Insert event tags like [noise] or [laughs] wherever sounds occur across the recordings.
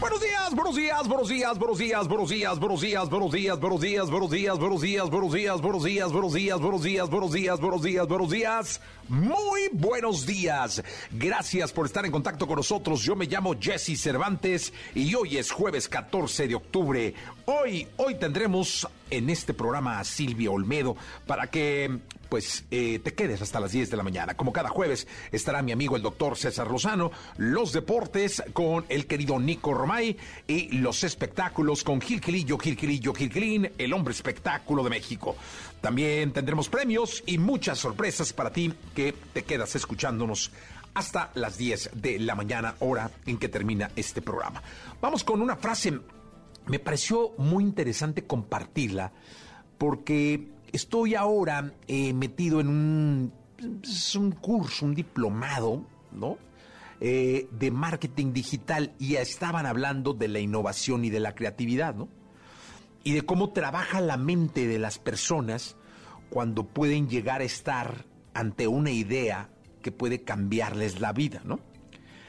Buenos días, buenos días, buenos días, buenos días, buenos días, buenos días, buenos días, buenos días, buenos días, buenos días, buenos días, buenos días, buenos días, buenos días, buenos días, buenos días, buenos días. Muy buenos días. Gracias por estar en contacto con nosotros. Yo me llamo Jesse Cervantes y hoy es jueves 14 de octubre. Hoy, hoy tendremos en este programa a Silvia Olmedo para que pues eh, te quedes hasta las 10 de la mañana. Como cada jueves estará mi amigo el doctor César Lozano, los deportes con el querido Nico Romay y los espectáculos con Gil Gilillo, Gil Gilillo, Gil Gilín, el hombre espectáculo de México. También tendremos premios y muchas sorpresas para ti que te quedas escuchándonos hasta las 10 de la mañana, hora en que termina este programa. Vamos con una frase, me pareció muy interesante compartirla porque estoy ahora eh, metido en un, curso, un diplomado, ¿no? Eh, de marketing digital y estaban hablando de la innovación y de la creatividad, ¿no? Y de cómo trabaja la mente de las personas cuando pueden llegar a estar ante una idea que puede cambiarles la vida, ¿no?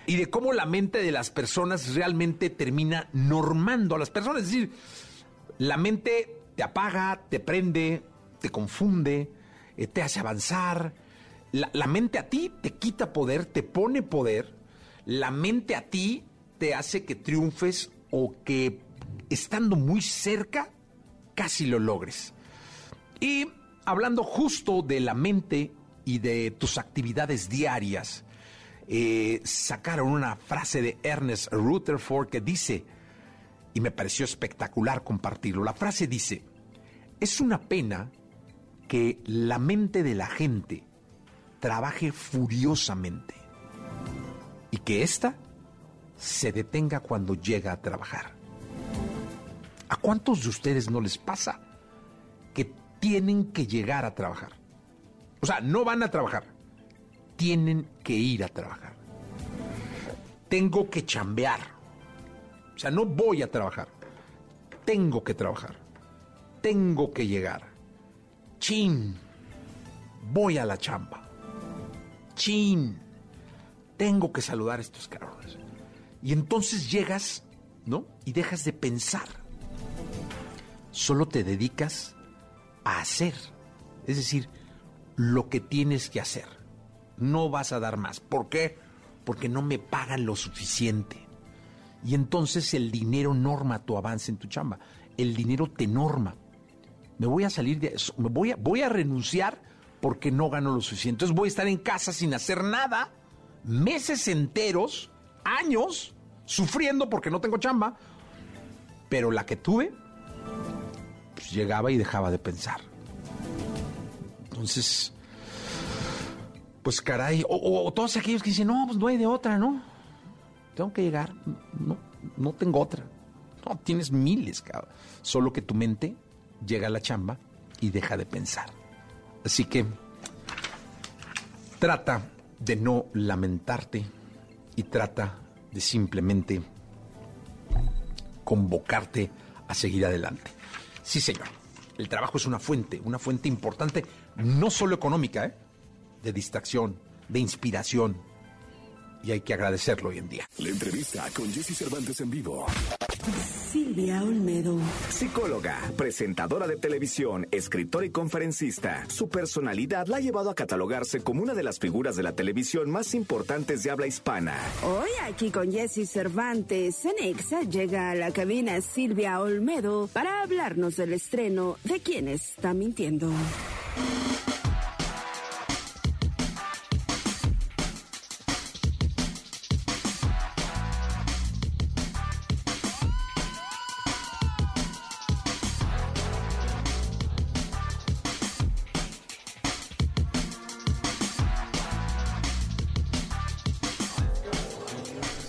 Y de cómo la mente de las personas realmente termina normando a las personas. Es decir, la mente te apaga, te prende, te confunde, eh, te hace avanzar. La, mente a ti te quita poder, te pone poder. La mente a ti te hace que triunfes o que estando muy cerca casi lo logres. Y hablando justo de la mente y de tus actividades diarias, eh, sacaron una frase de Ernest Rutherford que dice, y me pareció espectacular compartirlo, la frase dice, es una pena que la mente de la gente trabaje furiosamente y que ésta se detenga cuando llega a trabajar. ¿A cuántos de ustedes no les pasa que tienen que llegar a trabajar? O sea, no van a trabajar, tienen que ir a trabajar. Tengo que chambear. O sea, no voy a trabajar, tengo que trabajar. Tengo que llegar. Chin, voy a la chamba. Chin, tengo que saludar a estos cabrones. Y entonces llegas, ¿no? Y dejas de pensar. Solo te dedicas a hacer. Es decir, lo que tienes que hacer. No vas a dar más. ¿Por qué? Porque no me pagan lo suficiente. Y entonces el dinero norma tu avance en tu chamba. El dinero te norma. Me voy a salir de eso. Me voy a, renunciar porque no gano lo suficiente. Entonces voy a estar en casa sin hacer nada, meses enteros, años, sufriendo porque no tengo chamba. Pero la que tuve, pues llegaba y dejaba de pensar. Entonces, pues caray, o, o, todos aquellos que dicen, no, pues no hay de otra, ¿no? Tengo que llegar, no, no tengo otra. No, tienes miles, cabrón. Solo que tu mente llega a la chamba y deja de pensar. Así que trata de no lamentarte y trata de simplemente convocarte a seguir adelante. Sí, señor. El trabajo es una fuente, una fuente importante, no solo económica, ¿eh? de distracción, de inspiración. Y hay que agradecerlo hoy en día. La entrevista con Jesse Cervantes en vivo. Silvia Olmedo. Psicóloga, presentadora de televisión, escritora y conferencista. Su personalidad la ha llevado a catalogarse como una de las figuras de la televisión más importantes de habla hispana. Hoy aquí con Jesse Cervantes, en Exa llega a la cabina Silvia Olmedo para hablarnos del estreno de quién está mintiendo.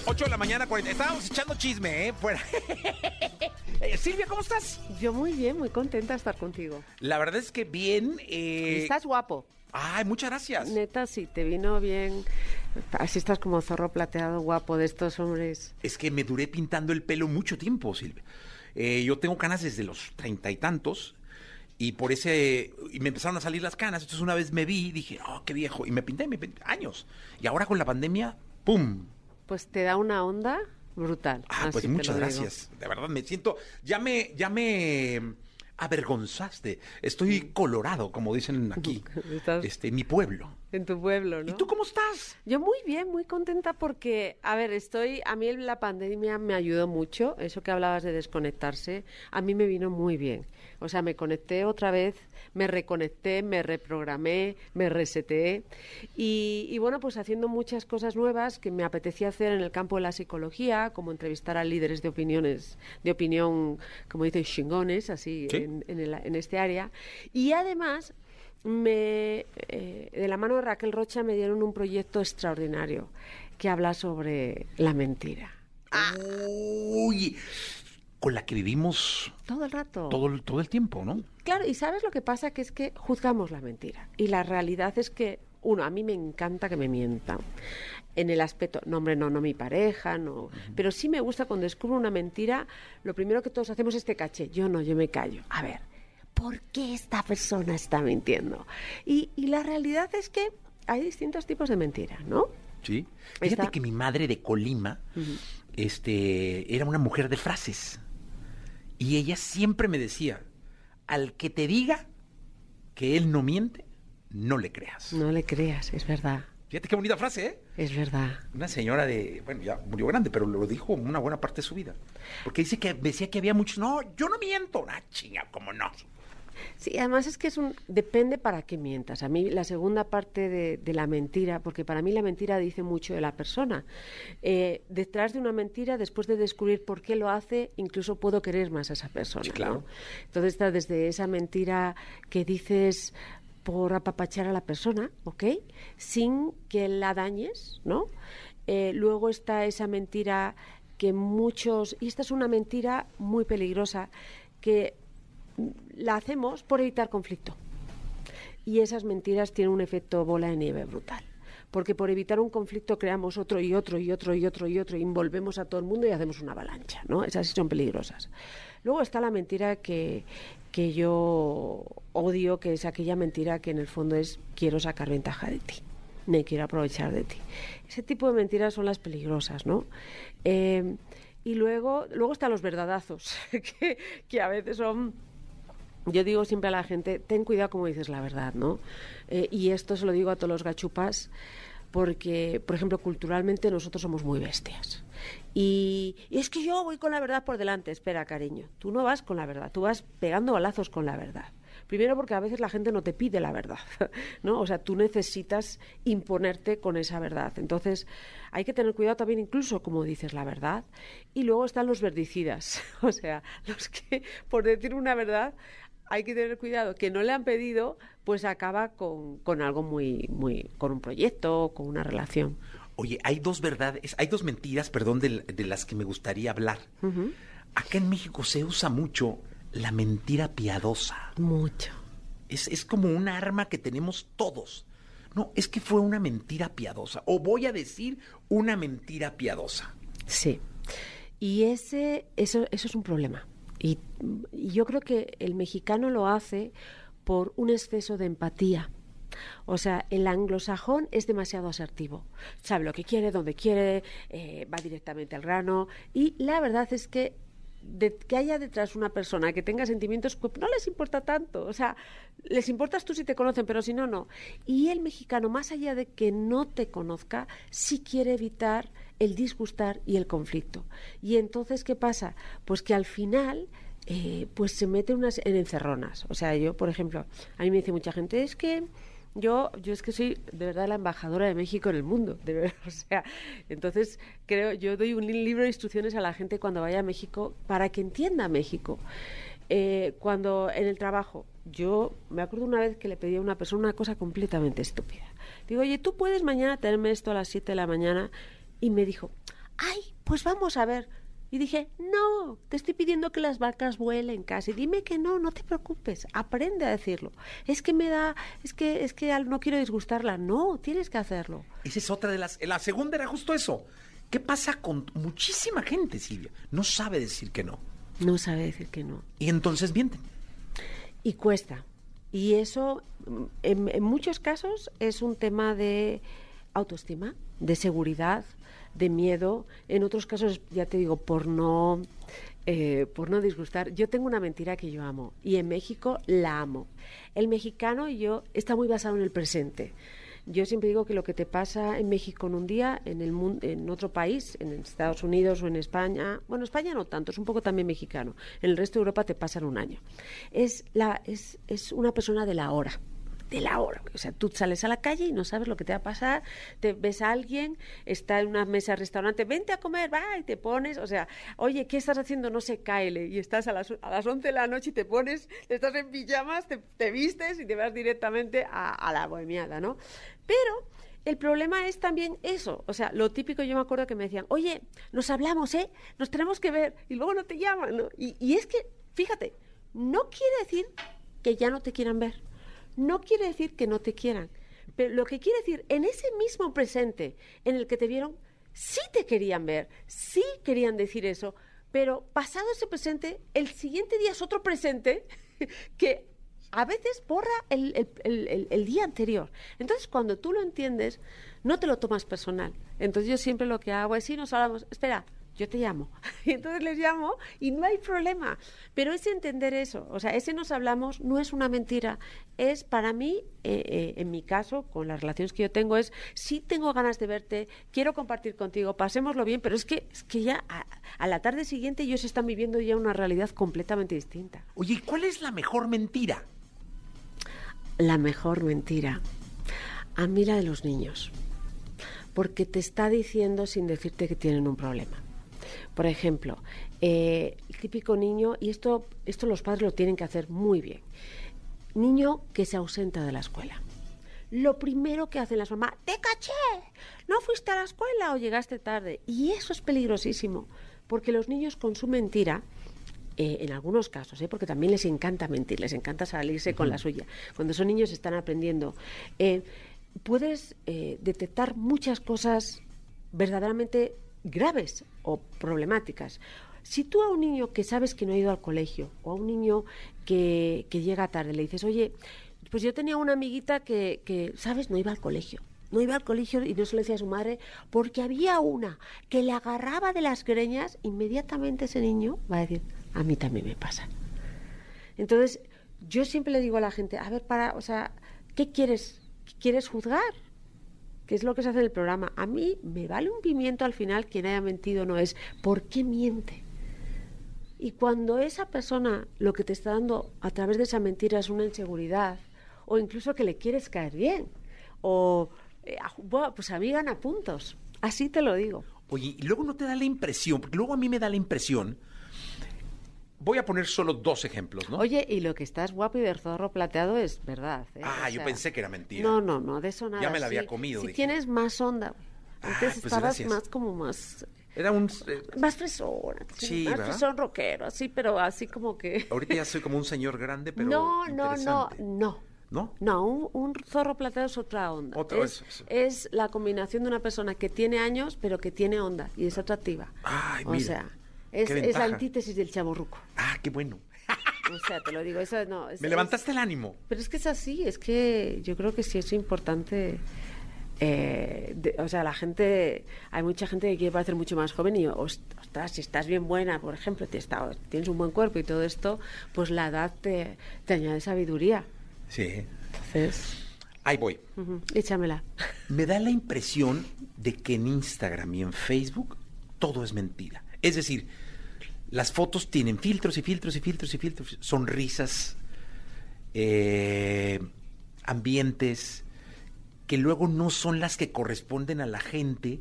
8 de la mañana, 40. Estábamos echando chisme, ¿eh? Fuera. [laughs] Eh, Silvia, ¿cómo estás? Yo muy bien, muy contenta de estar contigo. La verdad es que bien. eh, Estás guapo. Ay, muchas gracias. Neta, sí, te vino bien. Así estás como zorro plateado guapo de estos hombres. Es que me duré pintando el pelo mucho tiempo, Silvia. Eh, yo tengo canas desde los treinta y tantos. Y por ese. Y me empezaron a salir las canas. Entonces una vez me vi y dije, oh, qué viejo. Y me pinté, me pinté años. Y ahora con la pandemia, ¡pum! Pues te da una onda brutal. Ah, pues muchas gracias. De verdad, me siento. Ya me, ya me avergonzaste. Estoy colorado, como dicen [laughs] aquí. Estás- Este, mi pueblo. En tu pueblo, ¿no? ¿Y tú cómo estás? Yo muy bien, muy contenta porque, a ver, estoy, a mí la pandemia me ayudó mucho, eso que hablabas de desconectarse, a mí me vino muy bien. O sea, me conecté otra vez, me reconecté, me reprogramé, me reseteé y, y bueno, pues haciendo muchas cosas nuevas que me apetecía hacer en el campo de la psicología, como entrevistar a líderes de opiniones, de opinión, como dicen, chingones, así, Sí. en, en el- en este área. Y además me, eh, de la mano de Raquel Rocha me dieron un proyecto extraordinario que habla sobre la mentira. Uy, con la que vivimos Todo el rato. todo, el- todo el tiempo, ¿no? Claro, y ¿sabes lo que pasa? Que es que juzgamos la mentira. Y la realidad es que, uno, a mí me encanta que me mientan. En el aspecto, no, hombre, no, no mi pareja, no. Pero sí me gusta cuando descubro una mentira, lo primero que todos hacemos es este caché. Yo no, yo me callo. A ver, ¿por qué esta persona está mintiendo? Y, y la realidad es que hay distintos tipos de mentira, ¿no? Sí. Fíjate que mi madre de Colima, este, era una mujer de frases. Y ella siempre me decía, al que te diga que él no miente, no le creas. No le creas, es verdad, Fíjate qué bonita frase, ¿eh? es verdad. Una señora de, bueno, ya murió grande, pero lo dijo una buena parte de su vida. Porque dice que decía que había muchos, no, yo no miento. Ah, chinga, ¿cómo no? Sí, además es que es un depende para qué mientas. A mí la segunda parte de, de la mentira, porque para mí la mentira dice mucho de la persona. Eh, detrás de una mentira, después de descubrir por qué lo hace, incluso puedo querer más a esa persona. Sí, claro. ¿no? Entonces está desde esa mentira que dices por apapachar a la persona, ¿ok? Sin que la dañes, ¿no? Eh, luego está esa mentira que muchos, y esta es una mentira muy peligrosa, que la hacemos por evitar conflicto. Y esas mentiras tienen un efecto bola de nieve brutal. Porque por evitar un conflicto creamos otro y otro y otro y otro y otro, y envolvemos a todo el mundo y hacemos una avalancha, ¿no? Esas sí son peligrosas. Luego está la mentira que, que yo odio, que es aquella mentira que en el fondo es quiero sacar ventaja de ti, me quiero aprovechar de ti. Ese tipo de mentiras son las peligrosas, ¿no? Eh, y luego, luego están los verdadazos, [laughs] que, que a veces son yo digo siempre a la gente, ten cuidado como dices la verdad, ¿no? Eh, y esto se lo digo a todos los gachupas porque, por ejemplo, culturalmente nosotros somos muy bestias. Y, y es que yo voy con la verdad por delante. Espera, cariño, tú no vas con la verdad, tú vas pegando balazos con la verdad. Primero porque a veces la gente no te pide la verdad, [laughs] ¿no? O sea, tú necesitas imponerte con esa verdad. Entonces, hay que tener cuidado también incluso como dices la verdad. Y luego están los verdicidas, [laughs] o sea, los que por decir una verdad hay que tener cuidado que no le han pedido, pues acaba con, con algo muy, muy, con un proyecto, con una relación. Oye, hay dos verdades, hay dos mentiras, perdón, de, de las que me gustaría hablar. Acá en México se usa mucho la mentira piadosa. Mucho. Es, es como un arma que tenemos todos. No, es que fue una mentira piadosa. O voy a decir una mentira piadosa. Sí. Y ese, eso, eso es un problema. Y, yo creo que el mexicano lo hace por un exceso de empatía. O sea, el anglosajón es demasiado asertivo. Sabe lo que quiere, dónde quiere, eh, va directamente al grano. Y la verdad es que de que haya detrás una persona que tenga sentimientos, pues no les importa tanto. O sea, les importas tú si te conocen, pero si no, no. Y el mexicano, más allá de que no te conozca, sí quiere evitar el disgustar y el conflicto. Y entonces, ¿qué pasa? Pues que al final eh, pues se mete unas en encerronas. O sea, yo, por ejemplo, a mí me dice mucha gente, es que yo, yo es que soy de verdad la embajadora de México en el mundo, de verdad. [laughs] O sea, entonces creo, yo doy un libro de instrucciones a la gente cuando vaya a México para que entienda México. Eh, cuando en el trabajo, yo me acuerdo una vez que le pedí a una persona una cosa completamente estúpida. Digo, oye, tú puedes mañana tenerme esto a las 7 de la mañana. Y me dijo, ay, pues vamos a ver. Y dije, no, te estoy pidiendo que las vacas vuelen casi. Dime que no, no te preocupes, aprende a decirlo. Es que me da, es que, es que no quiero disgustarla. No, tienes que hacerlo. Esa es otra de las. La segunda era justo eso. ¿Qué pasa con muchísima gente, Silvia? No sabe decir que no. No sabe decir que no. Y entonces mienten. Y cuesta. Y eso, en, en muchos casos, es un tema de autoestima, de seguridad, de miedo. En otros casos, ya te digo, por no, eh, por no disgustar. Yo tengo una mentira que yo amo y en México la amo. El mexicano yo está muy basado en el presente. Yo siempre digo que lo que te pasa en México en un día, en el mundo, en otro país, en Estados Unidos o en España, bueno, España no tanto, es un poco también mexicano. En el resto de Europa te pasa en un año. Es la es, es una persona de la hora de la hora. O sea, tú sales a la calle y no sabes lo que te va a pasar, te ves a alguien, está en una mesa de restaurante, vente a comer, va, y te pones, o sea, oye, ¿qué estás haciendo? No sé, cáele. Y estás a las, a las 11 de la noche y te pones, estás en pijamas, te, vistes y te vas directamente a, a la bohemiada, ¿no? Pero el problema es también eso, o sea, lo típico yo me acuerdo que me decían, oye, nos hablamos, ¿eh? Nos tenemos que ver y luego no te llaman, ¿no? Y, y es que, fíjate, no quiere decir que ya no te quieran ver no quiere decir que no te quieran, pero lo que quiere decir, en ese mismo presente en el que te vieron, sí te querían ver, sí querían decir eso, pero pasado ese presente, el siguiente día es otro presente [laughs] que a veces borra el, el, día anterior. Entonces, cuando tú lo entiendes, no te lo tomas personal. Entonces, yo siempre lo que hago es, si nos hablamos, espera, yo te llamo. [laughs] Y entonces les llamo y no hay problema. Pero es entender eso, o sea, ese nos hablamos no es una mentira, es para mí, eh, eh, en mi caso, con las relaciones que yo tengo, es sí tengo ganas de verte, quiero compartir contigo, pasémoslo bien, pero es que, es que ya a, la tarde siguiente ellos están viviendo ya una realidad completamente distinta. Oye, ¿cuál es la mejor mentira? La mejor mentira. A mí la de los niños. Porque te está diciendo sin decirte que tienen un problema. Por ejemplo, eh, el típico niño, y esto, esto los padres lo tienen que hacer muy bien, niño que se ausenta de la escuela. Lo primero que hacen las mamás, te caché, no fuiste a la escuela o llegaste tarde. Y eso es peligrosísimo, porque los niños con su mentira, eh, en algunos casos, ¿eh? porque también les encanta mentir, les encanta salirse con la suya. Cuando son niños están aprendiendo. puedes detectar muchas cosas verdaderamente graves o problemáticas. Si tú a un niño que sabes que no ha ido al colegio o a un niño que, llega tarde le dices, oye, pues yo tenía una amiguita que, que, ¿sabes? No iba al colegio. No iba al colegio y no se lo decía a su madre porque había una que le agarraba de las greñas, inmediatamente ese niño va a decir, a mí también me pasa. Entonces, yo siempre le digo a la gente, a ver, para, o sea, ¿qué quieres? ¿Quieres juzgar? Es lo que se hace en el programa. A mí me vale un pimiento al final quien haya mentido no es por qué miente. Y cuando esa persona lo que te está dando a través de esa mentira es una inseguridad, o incluso que le quieres caer bien, o eh, pues a puntos. Así te lo digo. Oye, y luego no te da la impresión, porque luego a mí me da la impresión Voy a poner solo dos ejemplos, ¿no? Oye, y lo que estás guapo y de zorro plateado es verdad. ¿eh? Ah, yo pensé que era mentira. No, no, no, de eso nada. Ya me la había comido. Si tienes más onda. Ah, Antes pues estabas más como más. Era un. Eh, más fresón. Sí, más fresón rockero, así, pero así como que. [laughs] Ahorita ya soy como un señor grande, pero. No, no, no, no. ¿No? No, un, zorro plateado es otra onda. Otra, es, es, la combinación de una persona que tiene años, pero que tiene onda y es atractiva. Ay, o sea, es, es la antítesis del chaborruco. Ah, qué bueno. O sea, te lo digo, eso no. [laughs] Me levantaste el ánimo. Pero es que es así, es que yo creo que sí es importante. Eh, o sea, la gente, hay mucha gente que quiere parecer mucho más joven y, ostras, si estás bien buena, por ejemplo, tienes un buen cuerpo y todo esto, pues la edad te, añade sabiduría. Sí. Entonces. Ahí voy. Échamela. Me da la impresión de que en Instagram y en Facebook todo es mentira. Es decir, las fotos tienen filtros y filtros y filtros y filtros, sonrisas, eh, ambientes que luego no son las que corresponden a la gente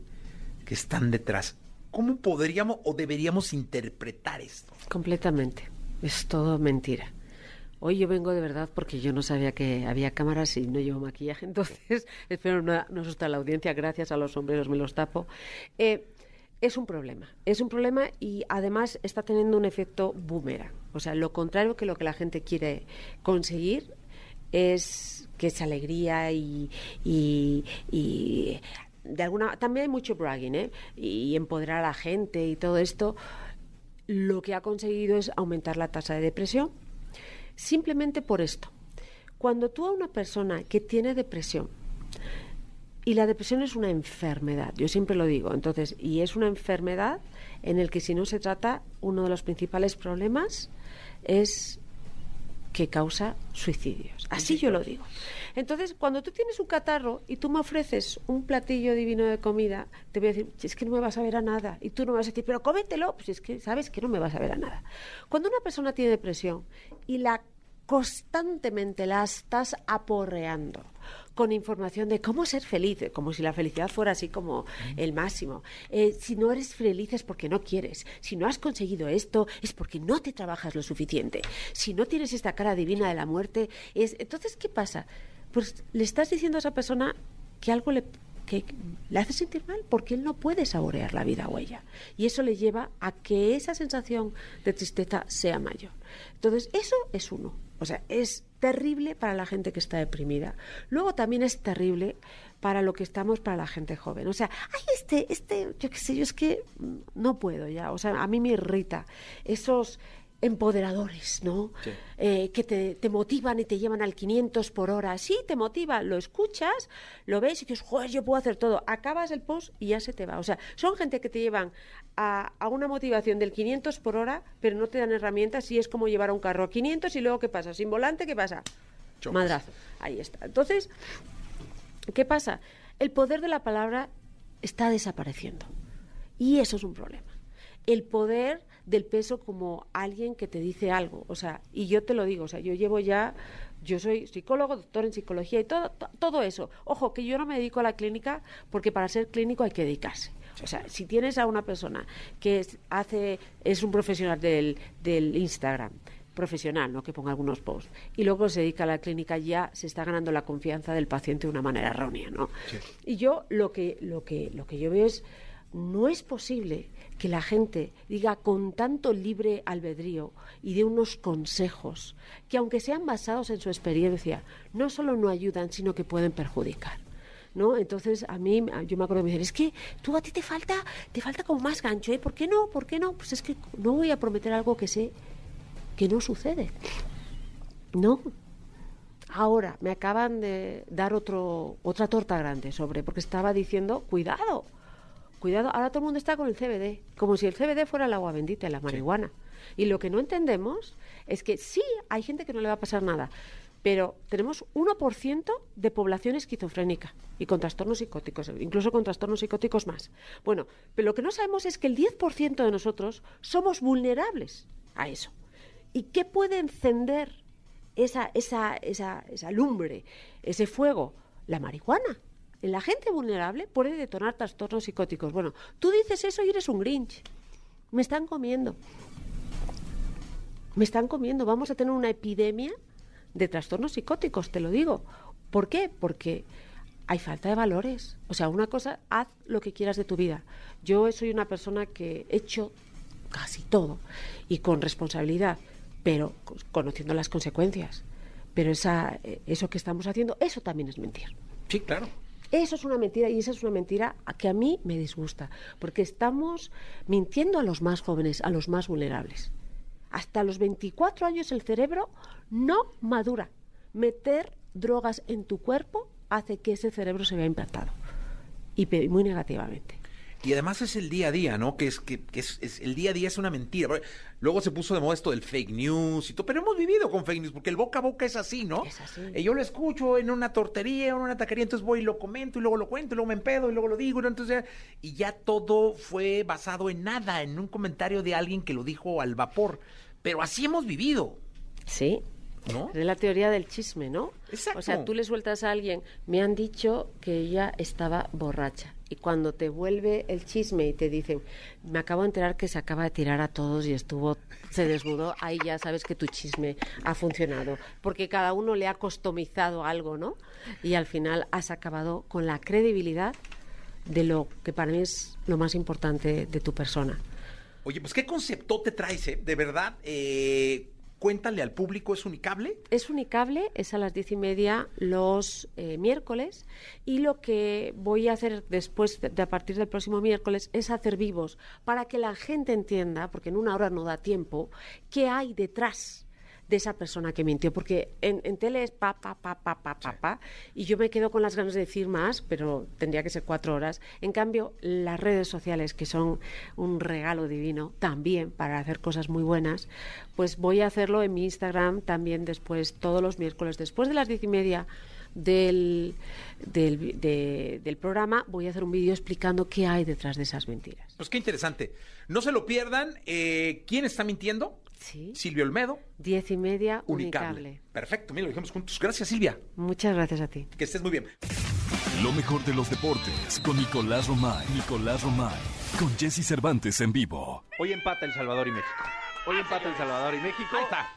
que están detrás. ¿Cómo podríamos o deberíamos interpretar esto? Completamente. Es todo mentira. Hoy yo vengo de verdad porque yo no sabía que había cámaras y no llevo maquillaje, [laughs] entonces espero no, asustar a la audiencia, gracias a los sombreros me los tapo. Eh, es un problema. Es un problema y además está teniendo un efecto boomerang. O sea, lo contrario que lo que la gente quiere conseguir es que es alegría y, y, de alguna también hay mucho bragging ¿eh? y empoderar a la gente y todo esto lo que ha conseguido es aumentar la tasa de depresión simplemente por esto cuando tú a una persona que tiene depresión y la depresión es una enfermedad, yo siempre lo digo, entonces, y es una enfermedad en el que si no se trata, uno de los principales problemas es que causa suicidios. Así yo lo digo. Entonces, cuando tú tienes un catarro y tú me ofreces un platillo divino de comida, te voy a decir, es que no me vas a ver a nada. Y tú no me vas a decir, pero cómetelo. Pues es que sabes que no me vas a ver a nada. Cuando una persona tiene depresión y la constantemente la estás aporreando con información de cómo ser feliz, como si la felicidad fuera así como el máximo. Eh, si no eres feliz es porque no quieres. Si no has conseguido esto es porque no te trabajas lo suficiente. Si no tienes esta cara divina de la muerte es... Entonces, ¿qué pasa? Pues le estás diciendo a esa persona que algo le que le hace sentir mal porque él no puede saborear la vida o ella. Y eso le lleva a que esa sensación de tristeza sea mayor. Entonces, eso es uno. O sea, es terrible para la gente que está deprimida. Luego también es terrible para lo que estamos para la gente joven. O sea, ay, este, este, yo qué sé, yo es que no puedo ya. O sea, a mí me irrita esos empoderadores, ¿no? Eh, que te, motivan y te llevan al 500 por hora. Sí, te motiva, lo escuchas, lo ves y dices, joder, yo puedo hacer todo. Acabas el post y ya se te va. O sea, son gente que te llevan a, una motivación del 500 por hora, pero no te dan herramientas y es como llevar un carro a 500 y luego ¿qué pasa? Sin volante, ¿qué pasa? Madrazo. Ahí está. Entonces, ¿qué pasa? El poder de la palabra está desapareciendo. Y eso es un problema. El poder del peso como alguien que te dice algo. O sea, y yo te lo digo, o sea, yo llevo ya, yo soy psicólogo, doctor en psicología y todo, todo eso. Ojo, que yo no me dedico a la clínica porque para ser clínico hay que dedicarse. O sea, si tienes a una persona que es, hace, es un profesional del, del Instagram, profesional, ¿no? que ponga algunos posts, y luego se dedica a la clínica, ya se está ganando la confianza del paciente de una manera errónea, ¿no? Y yo lo que, lo que, lo que yo veo es, no es posible que la gente diga con tanto libre albedrío y de unos consejos que aunque sean basados en su experiencia, no solo no ayudan, sino que pueden perjudicar. ¿No? Entonces a mí yo me acuerdo de me decir, es que tú a ti te falta te falta como más gancho, ¿eh? ¿Por qué no? ¿Por qué no? Pues es que no voy a prometer algo que sé que no sucede. No. Ahora me acaban de dar otro otra torta grande sobre porque estaba diciendo, cuidado Cuidado, ahora todo el mundo está con el CBD, como si el CBD fuera el agua bendita, la marihuana. Y lo que no entendemos es que sí, hay gente que no le va a pasar nada, pero tenemos 1% de población esquizofrénica y con trastornos psicóticos, incluso con trastornos psicóticos más. Bueno, pero lo que no sabemos es que el 10% de nosotros somos vulnerables a eso. ¿Y qué puede encender esa, esa, esa, esa lumbre, ese fuego? La marihuana en la gente vulnerable puede detonar trastornos psicóticos. Bueno, tú dices eso y eres un Grinch. Me están comiendo. Me están comiendo. Vamos a tener una epidemia de trastornos psicóticos, te lo digo. ¿Por qué? Porque hay falta de valores. O sea, una cosa, haz lo que quieras de tu vida. Yo soy una persona que he hecho casi todo y con responsabilidad, pero conociendo las consecuencias. Pero esa, eh, eso que estamos haciendo, eso también es mentir. Sí, claro. Eso es una mentira y esa es una mentira que a mí me disgusta, porque estamos mintiendo a los más jóvenes, a los más vulnerables. Hasta los 24 años el cerebro no madura. Meter drogas en tu cuerpo hace que ese cerebro se vea implantado y muy negativamente. Y además es el día a día, ¿no? Que es que, es, el día a día es una mentira. Luego se puso de moda esto del fake news y todo, pero hemos vivido con fake news porque el boca a boca es así, ¿no? Es así. Y yo lo escucho en una tortería, o en una taquería, entonces voy y lo comento y luego lo cuento y luego me empedo y luego lo digo, entonces y ya todo fue basado en nada, en un comentario de alguien que lo dijo al vapor. Pero así hemos vivido. Sí, ¿No? Es la teoría del chisme, ¿no? Exacto. O sea, tú le sueltas a alguien, me han dicho que ella estaba borracha y cuando te vuelve el chisme y te dicen, me acabo de enterar que se acaba de tirar a todos y estuvo, se desnudó, ahí ya sabes que tu chisme ha funcionado, porque cada uno le ha customizado algo, ¿no? Y al final has acabado con la credibilidad de lo que para mí es lo más importante de tu persona. Oye, pues qué concepto te traes, eh? De verdad, eh, cuéntale al público, ¿es unicable? Es unicable, es a las diez y media los eh, miércoles y lo que voy a hacer después, de, de a partir del próximo miércoles, es hacer vivos para que la gente entienda, porque en una hora no da tiempo, qué hay detrás de esa persona que mintió, porque en, en tele es pa, pa, pa, pa, pa, pa, pa, y yo me quedo con las ganas de decir más, pero tendría que ser cuatro horas. En cambio, las redes sociales, que son un regalo divino también para hacer cosas muy buenas, pues voy a hacerlo en mi Instagram también después, todos los miércoles, después de las diez y media del, del, de- del programa, voy a hacer un vídeo explicando qué hay detrás de esas mentiras. Pues qué interesante. No se lo pierdan. Eh, ¿Quién está mintiendo? Sí. Silvio Olmedo, Diez y media, unicable. unicable. Perfecto, mira, lo dijimos juntos. Gracias, Silvia. Muchas gracias a ti. Que estés muy bien. Lo mejor de los deportes con Nicolás Romay. Nicolás Romay. Con Jesse Cervantes en vivo. Hoy empata El Salvador y México. Hoy empata El Salvador y México. Ahí está.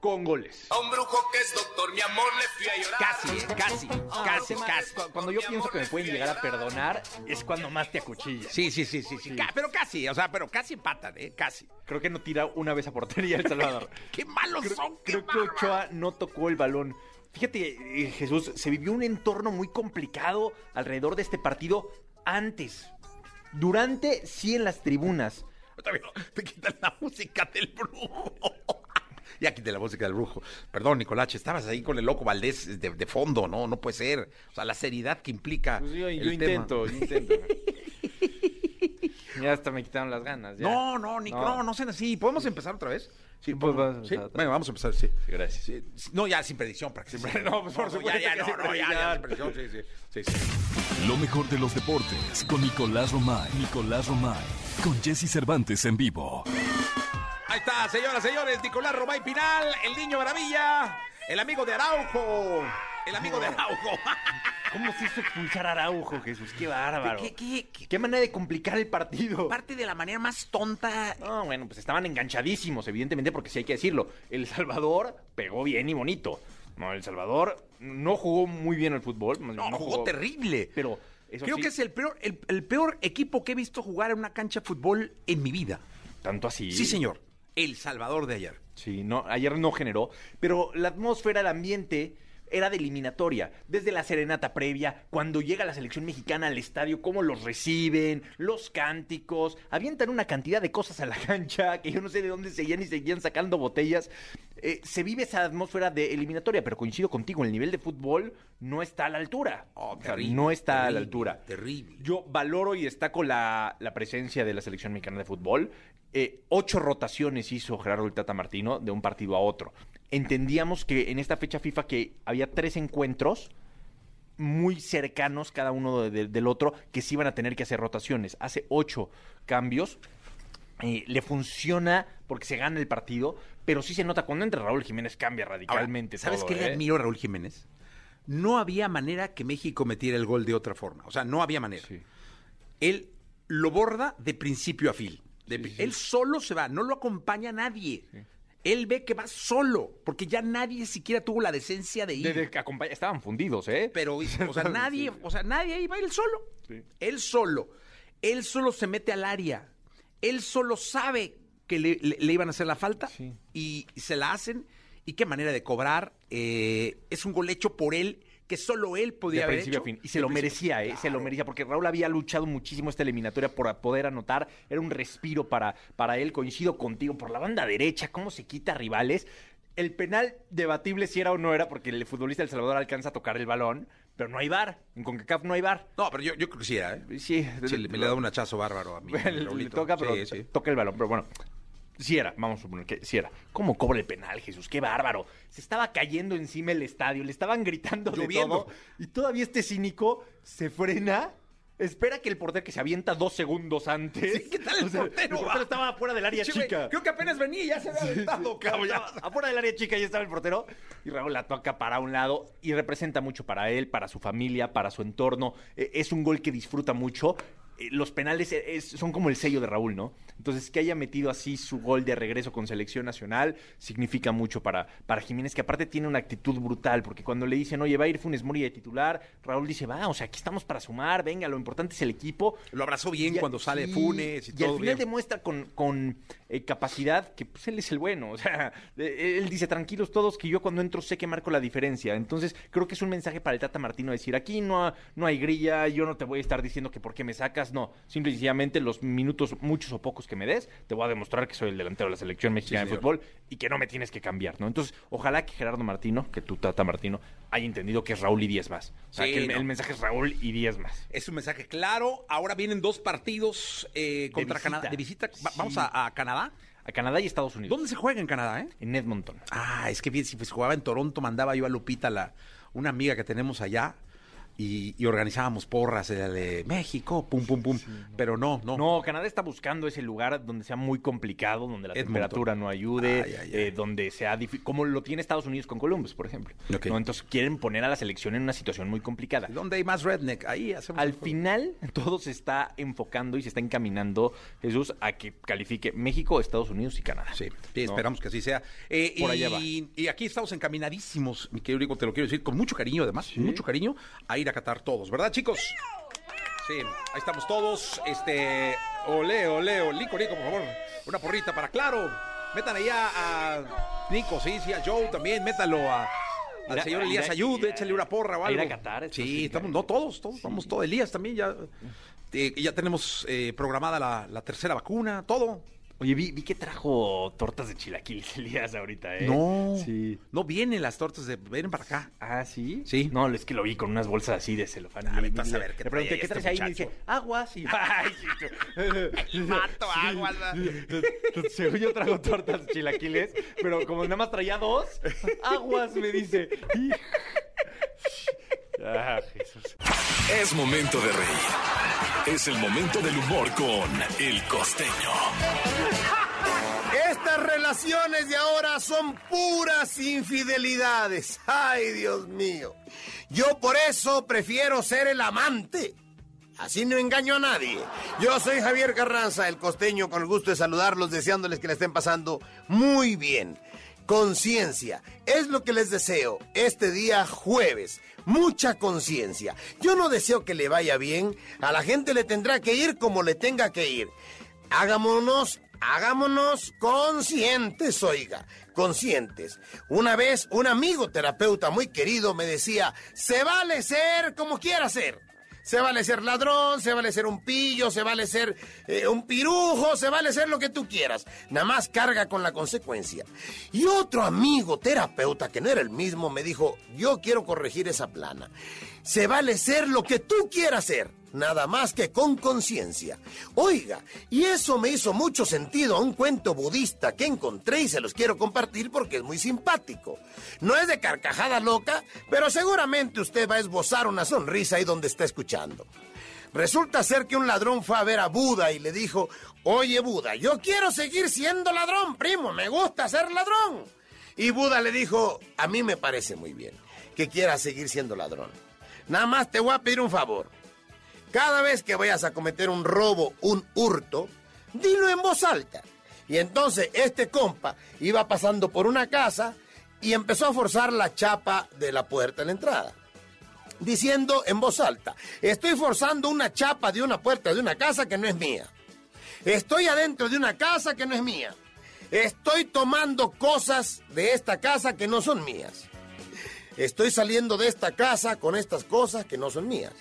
Con goles. A un brujo que es doctor, mi amor, le fui a llorar. Casi, eh, casi, casi, casi. cu- Cuando yo pienso que me pueden llegar a perdonar, es cuando más te acuchillas. Sí, sí, sí, sí, sí. Ca- Pero casi, o sea, pero casi empatan, ¿eh? Casi. Creo que no tira una vez a portería El Salvador. [laughs] ¡Qué malos son! qué Creo que bárbaros! Ochoa no tocó el balón. Fíjate, eh, Jesús, se vivió un entorno muy complicado alrededor de este partido antes. Durante, sí, en las tribunas. Te quitan la música del brujo. Ya quité la música del brujo. Perdón, Nicolache, estabas ahí con el loco Valdés de, de fondo, ¿no? No puede ser. O sea, la seriedad que implica. Pues yo, el yo tema. intento, yo intento. ya hasta me quitaron las ganas. ya. No, no, Nico, no, no sean así. ¿Podemos empezar otra vez? Sí, Pues vamos a ¿Sí? Venga, vamos a empezar, sí. Gracias. Sí, sí. No, ya sin predicción, para que se- No, pues, por ya, supuesto ya, que no, no, ya, ya, sin predicción, sí, sí. sí, sí. Lo mejor de los deportes con Nicolás Romay. Nicolás Romay. Con Jesse Cervantes en vivo. Ahí está, señoras, señores, Nicolás Romay Pinal, el niño maravilla, el amigo de Araujo, el amigo de Araujo. [laughs] ¿Cómo se hizo expulsar a Araujo, Jesús? Qué bárbaro. ¿Qué, qué, qué? Qué manera de complicar el partido. Parte de la manera más tonta. No, bueno, pues estaban enganchadísimos, evidentemente, porque sí hay que decirlo. El Salvador pegó bien y bonito. No, El Salvador no jugó muy bien el fútbol. bien, No, jugó terrible. Pero eso Creo sí, que es el peor, el, el peor equipo que he visto jugar en una cancha de fútbol en mi vida. tanto así. Sí, señor. El Salvador de ayer. Sí, no, ayer no generó, pero la atmósfera, el ambiente era de eliminatoria. Desde la serenata previa, cuando llega la selección mexicana al estadio, cómo los reciben, los cánticos, avientan una cantidad de cosas a la [laughs] cancha que yo no sé de dónde seguían y seguían sacando botellas. Eh, se vive esa atmósfera de eliminatoria, pero coincido contigo, el nivel de fútbol no está a la altura. Oh, O sea, terrible, no está a la altura. terrible. Yo valoro y destaco la, la presencia de la selección mexicana de fútbol. Eh, ocho rotaciones hizo Gerardo el Tata Martino de un partido a otro. Entendíamos que en esta fecha FIFA que había tres encuentros muy cercanos cada uno de- de- del otro que sí iban a tener que hacer rotaciones. Hace ocho cambios. eh, le funciona porque se gana el partido, pero sí se nota cuando entra Raúl Jiménez cambia Ahora, radicalmente. ¿Sabes todo, qué le ¿eh? admiro a Raúl Jiménez? No había manera que México metiera el gol de otra forma. O sea, no había manera. Sí. Él lo borda de principio a fin. De- Sí, sí. Él solo se va, no lo acompaña nadie. Él ve que va solo, porque ya nadie siquiera tuvo la decencia de ir. De- de que acompaña- estaban fundidos, ¿eh? Pero, o sea, [laughs] nadie, o sea, nadie iba él solo. Sí. Él solo. Él solo se mete al área. Él solo sabe que le, le- le iban a hacer la falta Sí. y se la hacen. Y qué manera de cobrar. Eh, es un gol hecho por él que solo él podía de haber principio hecho. a fin. Y se De lo merecía, ¿eh? Se lo merecía, porque Raúl había luchado muchísimo esta eliminatoria por poder anotar. Era un respiro para, para él. Coincido contigo, por la banda derecha, cómo se quita rivales. El penal debatible si era o no era, porque el futbolista del Salvador alcanza a tocar el balón, pero no hay bar. En CONCACAF no hay bar. No, pero yo, yo creo que sí era, ¿eh? Sí, Sí, le- me le da un hachazo bárbaro a mí. [laughs] le, toca, pero Sí, sí. toca el balón. Pero bueno, sí era, vamos a suponer que sí era. ¿Cómo cobra el penal, Jesús? ¡Qué bárbaro! Se estaba cayendo encima el estadio, le estaban gritando de Lloviendo. todo. Y todavía este cínico se frena. Espera que el portero que se avienta dos segundos antes. Sí, ¿qué tal el portero? El portero estaba fuera del área chica. Creo que apenas venía y ya se había aventado, cabrón, [laughs] Afuera del área chica ya estaba el portero y Raúl la toca para un lado y representa mucho para él, para su familia, para su entorno. Eh, Es un gol que disfruta mucho. Eh, los penales eh, es- son como el sello de Raúl, ¿no? Entonces, que haya metido así su gol de regreso con selección nacional significa mucho para, para Jiménez, que aparte tiene una actitud brutal, porque cuando le dicen, oye, va a ir Funes Mori de titular, Raúl dice, va, o sea, aquí estamos para sumar, venga, lo importante es el equipo. Lo abrazó bien Y cuando sale sí, Funes y, al todo final bien. demuestra con, con, eh, capacidad que pues, él es el bueno. O sea, [laughs] él dice, tranquilos todos, que yo cuando entro sé que marco la diferencia. Entonces, creo que es un mensaje para el Tata Martino decir, aquí no, no hay grilla, yo no te voy a estar diciendo que por qué me sacas. No, simple y sencillamente los minutos, muchos o pocos que me des, te voy a demostrar que soy el delantero de la selección mexicana de fútbol y que no me tienes que cambiar, ¿no? Entonces, ojalá que Gerardo Martino, que tu Tata Martino, haya entendido que es Raúl y 10 más. O sea, Sí, que el, no. el mensaje es Raúl y 10 más. Es un mensaje claro. Ahora vienen dos partidos eh, contra. Canadá. De visita. Sí. Vamos a, a Canadá. A Canadá y Estados Unidos. ¿Dónde se juega en Canadá, eh? En Edmonton. Ah, es que bien, si pues, jugaba en Toronto, mandaba yo a Lupita, la, una amiga que tenemos allá, y, y organizábamos porras de México, pum, pum, pum. Pero no, no. No, Canadá está buscando ese lugar donde sea muy complicado, donde la Edmonton. temperatura no ayude, Ay, ay, eh, donde sea difícil, como lo tiene Estados Unidos con Columbus, por ejemplo. Entonces quieren poner a la selección en una situación muy complicada. ¿Dónde hay más redneck? Ahí hacemos. Al final, [laughs] todo se está enfocando y se está encaminando, Jesús, a que califique México, Estados Unidos y Canadá. Sí, sí, ¿No? esperamos que así sea. Eh, Por y, allá va. y aquí estamos encaminadísimos, mi querido Rico, te lo quiero decir, con mucho cariño además, mucho cariño, a ir a Qatar todos, ¿verdad, chicos? Sí, ahí estamos todos. Este, ole, ole, ole, Nico, Nico, por favor, una porrita para Claro. Metan allá a Nico, sí, sí, a Joe también, métalo a, al señor Elías Ayud, échale una porra o a ir algo. a Qatar, Sí, sí, estamos, no todos, todos, vamos todos. Elías también ya, eh, ya tenemos eh, programada la, la tercera vacuna, todo. Oye, vi, vi que trajo tortas de chilaquiles [laughs] Elías ahorita, ¿eh? No, Sí. no vienen las tortas de, vienen para acá. Ah, ¿sí? Sí. No, es que lo vi con unas bolsas así de celofán. Ah, Y- vete a saber qué Le pregunté, ¿qué este traes ahí? Y me dice, aguas. Y, [laughs] [laughs] ay, El vato, aguas. Según yo trago tortas de chilaquiles, pero como nada más traía dos, aguas, me dice. Ah, Jesús. Es momento de reír. Es el momento del humor con El Costeño. Estas relaciones de ahora son puras infidelidades. Ay, Dios mío. Yo por eso prefiero ser el amante. Así no engaño a nadie. Yo soy Javier Carranza, el costeño, con el gusto de saludarlos, deseándoles que la estén pasando muy bien. Conciencia, es lo que les deseo este día jueves. Mucha conciencia. Yo no deseo que le vaya bien. A la gente le tendrá que ir como le tenga que ir. Hagámonos, hagámonos conscientes, oiga, conscientes. Una vez un amigo terapeuta muy querido me decía, se vale ser como quiera ser. Se vale ser ladrón, se vale ser un pillo, se vale ser eh, un pirujo, se vale ser lo que tú quieras. Nada más carga con la consecuencia. Y otro amigo terapeuta, que no era el mismo, me dijo, yo quiero corregir esa plana. Se vale ser lo que tú quieras ser, nada más que con conciencia. Oiga, y eso me hizo mucho sentido a un cuento budista que encontré y se los quiero compartir porque es muy simpático. No es de carcajada loca, pero seguramente usted va a esbozar una sonrisa ahí donde está escuchando. Resulta ser que un ladrón fue a ver a Buda y le dijo, oye Buda, yo quiero seguir siendo ladrón, primo, me gusta ser ladrón. Y Buda le dijo, a mí me parece muy bien que quieras seguir siendo ladrón. Nada más te voy a pedir un favor. Cada vez que vayas a cometer un robo, un hurto, dilo en voz alta. Y entonces este compa iba pasando por una casa y empezó a forzar la chapa de la puerta de la entrada. Diciendo en voz alta, estoy forzando una chapa de una puerta de una casa que no es mía. Estoy adentro de una casa que no es mía. Estoy tomando cosas de esta casa que no son mías. Estoy saliendo de esta casa con estas cosas que no son mías.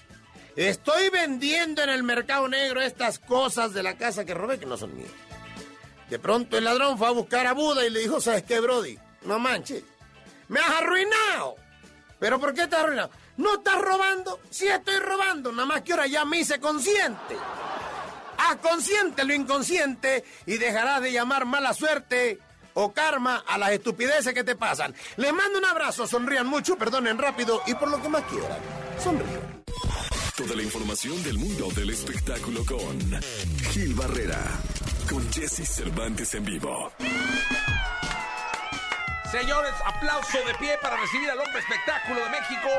Estoy vendiendo en el mercado negro estas cosas de la casa que robé que no son mías. De pronto el ladrón fue a buscar a Buda y le dijo, ¿sabes qué, Brody? No manches. Me has arruinado. ¿Pero por qué te has arruinado? ¿No estás robando? Sí estoy robando, nada más que ahora ya me hice consciente. Haz consciente lo inconsciente y dejarás de llamar mala suerte o karma a las estupideces que te pasan. Les mando un abrazo, sonrían mucho, perdonen rápido y por lo que más quieran, sonrían. Toda la información del mundo del espectáculo con Gil Barrera, con Jesse Cervantes en vivo. Señores, aplauso de pie para recibir al hombre espectáculo de México,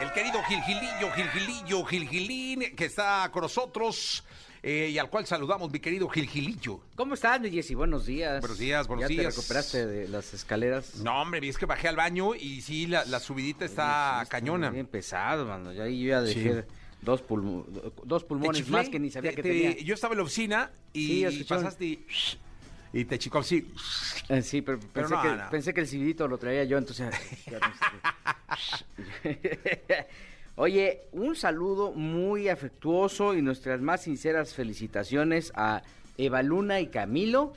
El querido Gilgilillo, Gilgilillo, Gilgilín, que está con nosotros eh, y al cual saludamos, mi querido Gilgilillo. ¿Cómo estás, mi Jessy? Buenos días. Buenos días, buenos ¿Ya días. te recuperaste de las escaleras? No, hombre, es que bajé al baño y sí, la, la subidita está Sí, cañona. Bien pesado, mano. Ya ahí yo ya dejé Sí. dos, pulmo- dos pulmones chiflé, más que ni sabía te- que te- tenía. Yo estaba en la oficina y Sí, pasaste y, y te chicó así. Eh, sí, pero, Pero pensé, no, que, no. pensé que el silbidito lo traía yo, entonces... [laughs] [laughs] [laughs] Oye, un saludo muy afectuoso y nuestras más sinceras felicitaciones a Eva Luna y Camilo,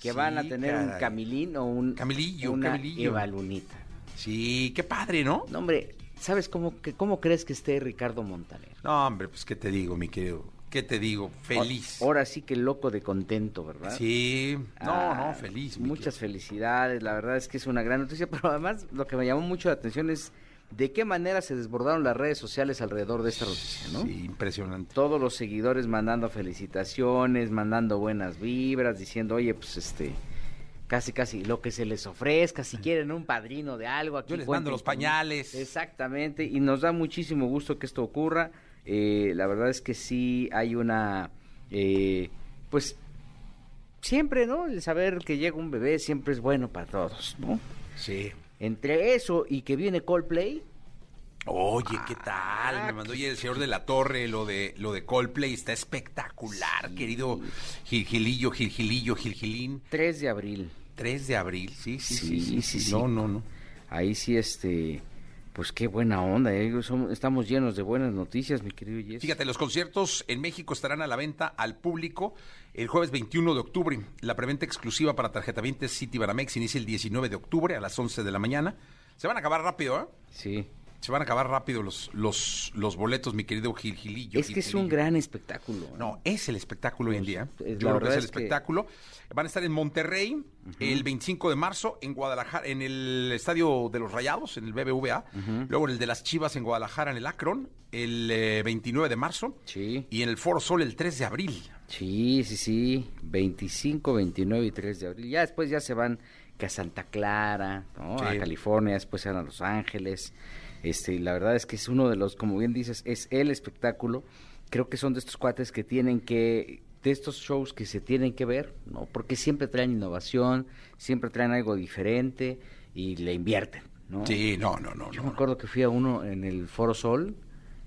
que Sí, van a tener un. Camilín o un... Camilillo, una Camilillo. Eva Lunita. Sí, qué padre, ¿no? No, hombre, ¿sabes cómo, que, cómo crees que esté Ricardo Montaner? No, hombre, pues qué te digo, mi querido. ¿Qué te digo? Feliz. Ahora sí que loco de contento, ¿verdad? Sí, no, Ah, no, feliz. Muchas querido. felicidades, la verdad es que es una gran noticia, [laughs] pero además lo que me llamó mucho la atención es de qué manera se desbordaron las redes sociales alrededor de esta noticia, ¿no? Sí, impresionante. Todos los seguidores mandando felicitaciones, mandando buenas vibras, diciendo, oye, pues este, casi, casi lo que se les ofrezca, si quieren un padrino de algo, aquí Yo les cuenten mando los conmigo". pañales. Exactamente, y nos da muchísimo gusto que esto ocurra. Eh, la verdad es que sí hay una, eh, pues, siempre, ¿no? El saber que llega un bebé siempre es bueno para todos, ¿no? Sí. Entre eso y que viene Coldplay, Oye, ¿qué tal? Me mandó oye, el señor de la torre, lo de lo de Coldplay, está espectacular, querido Gilgilillo, Gilgilillo, Gilgilín. 3 de abril. 3 de abril, sí, sí, sí. Sí, sí, sí, sí. No, no, no. Ahí sí, este, pues qué buena onda, ¿eh? Estamos llenos de buenas noticias, mi querido Jess. Fíjate, los conciertos en México estarán a la venta al público el jueves 21 de octubre. La preventa exclusiva para tarjetavientes City Banamex inicia el 19 de octubre a las 11 de la mañana. Se van a acabar rápido, ¿eh? Sí. Se van a acabar rápido los, los, los boletos, mi querido Gil Gilillo. Es que es un gran espectáculo. ¿eh? No, es el espectáculo hoy en día. es- Yo creo que es el es que- espectáculo. Van a estar en Monterrey el 25 de marzo, en Guadalajara, en el Estadio de los Rayados, en el BBVA. Luego en el de las Chivas en Guadalajara, en el Akron, el eh, 29 de marzo. Sí. Y en el Foro Sol el 3 de abril. Sí, sí, sí. 25, 29 y 3 de abril. Ya después ya se van que a Santa Clara, ¿no? A. California, después se van a Los Ángeles. Este, y la verdad es que es uno de los, como bien dices, es el espectáculo. Creo que son de estos cuates que tienen que, de estos shows que se tienen que ver, ¿no? Porque siempre traen innovación, siempre traen algo diferente y le invierten, ¿no? Sí, no, no, no. Yo no. me acuerdo que fui a uno en el Foro Sol,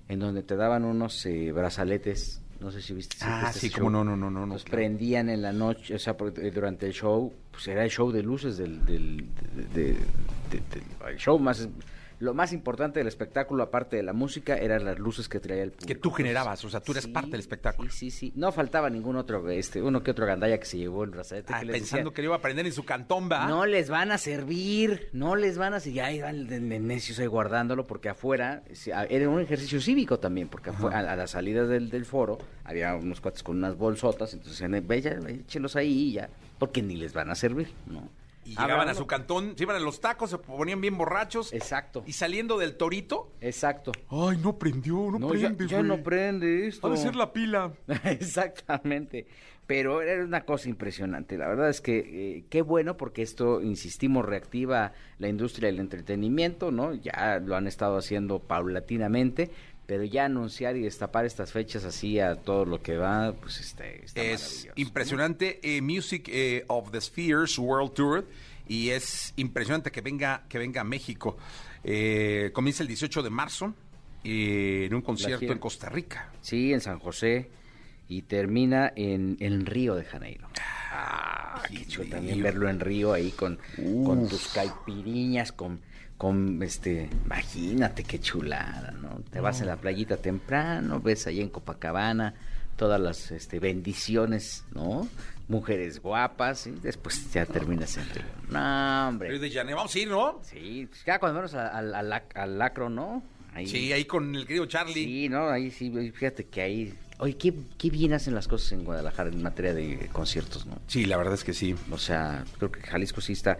en donde te daban unos eh, brazaletes, no sé si viste. si Ah, fuiste a sí, show. no, no, no, no, Los claro. prendían en la noche, o sea, eh, durante el show, pues era el show de luces del, del, de- de- de- del- el show más, lo más importante del espectáculo, aparte de la música, eran las luces que traía el público. Que tú generabas, o sea, tú eres parte del espectáculo. Sí, sí, sí. No faltaba ningún otro, este, uno que otro gandalla que se llevó el brazalete. Ah, que pensando decía, que le iba a aprender en su cantón, ¿va? no les van a servir, no les van a servir. Ya iban de- necios ahí guardándolo porque afuera era un ejercicio cívico también, porque afuera, a, a la salida del, del foro había unos cuates con unas bolsotas, entonces decían, ve, ya, échenlos ahí y ya, porque ni les van a servir, ¿no? Y llegaban a su cantón, se iban a los tacos, se ponían bien borrachos. Exacto, Y saliendo del torito, exacto. ay, no prendió, no, No, prende, ya no prende esto. Ha de ser la pila. [laughs] Exactamente. Pero era una cosa impresionante. La verdad es que eh, qué bueno porque esto, insistimos, reactiva la industria del entretenimiento, ¿no? Ya lo han estado haciendo paulatinamente, pero ya anunciar y destapar estas fechas así a todo lo que va, pues este, está Es impresionante. eh, Music eh, of the Spheres World Tour. Y es impresionante que venga, que venga a México. Eh, comienza el 18 de marzo en un concierto en Costa Rica. Sí, en San José y termina en, en Río de Janeiro. Ah, qué chulo también verlo en Río ahí con, con tus caipiriñas, con, con este, imagínate qué chulada, ¿no? Te vas a la playita temprano, ves ahí en Copacabana todas las este, bendiciones, ¿no? Mujeres guapas y después ya terminas en Río. No, hombre. Río de Janeiro. Vamos a ir, ¿no? Sí, pues ya cuando menos al, al, al, lac- al lacro, ¿no? Ahí, Sí, ahí con el querido Charlie. Sí, no, ahí sí, fíjate que ahí... Oye, qué, qué bien hacen las cosas en Guadalajara en materia de conciertos, ¿no? Sí, la verdad es que sí. O sea, creo que Jalisco sí está...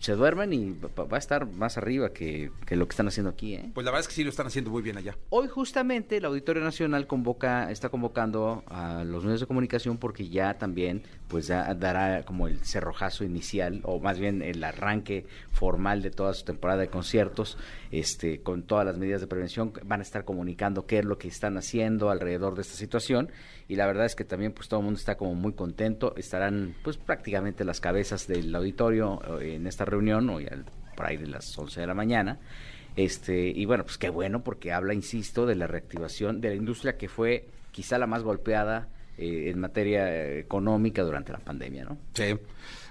se duermen y va a estar más arriba que, que lo que están haciendo aquí, ¿eh? Pues la verdad es que sí lo están haciendo muy bien allá. Hoy justamente el Auditorio Nacional convoca, está convocando a los medios de comunicación porque ya también pues ya dará como el cerrojazo inicial o más bien el arranque formal de toda su temporada de conciertos, este con todas las medidas de prevención van a estar comunicando qué es lo que están haciendo alrededor de esta situación y la verdad es que también pues todo el mundo está como muy contento, estarán pues prácticamente las cabezas del auditorio eh, en esta reunión hoy al por ahí de las 11 de la mañana. Este, y bueno, pues qué bueno porque habla, insisto, de la reactivación de la industria que fue quizá la más golpeada eh, en materia económica durante la pandemia, ¿no? Sí.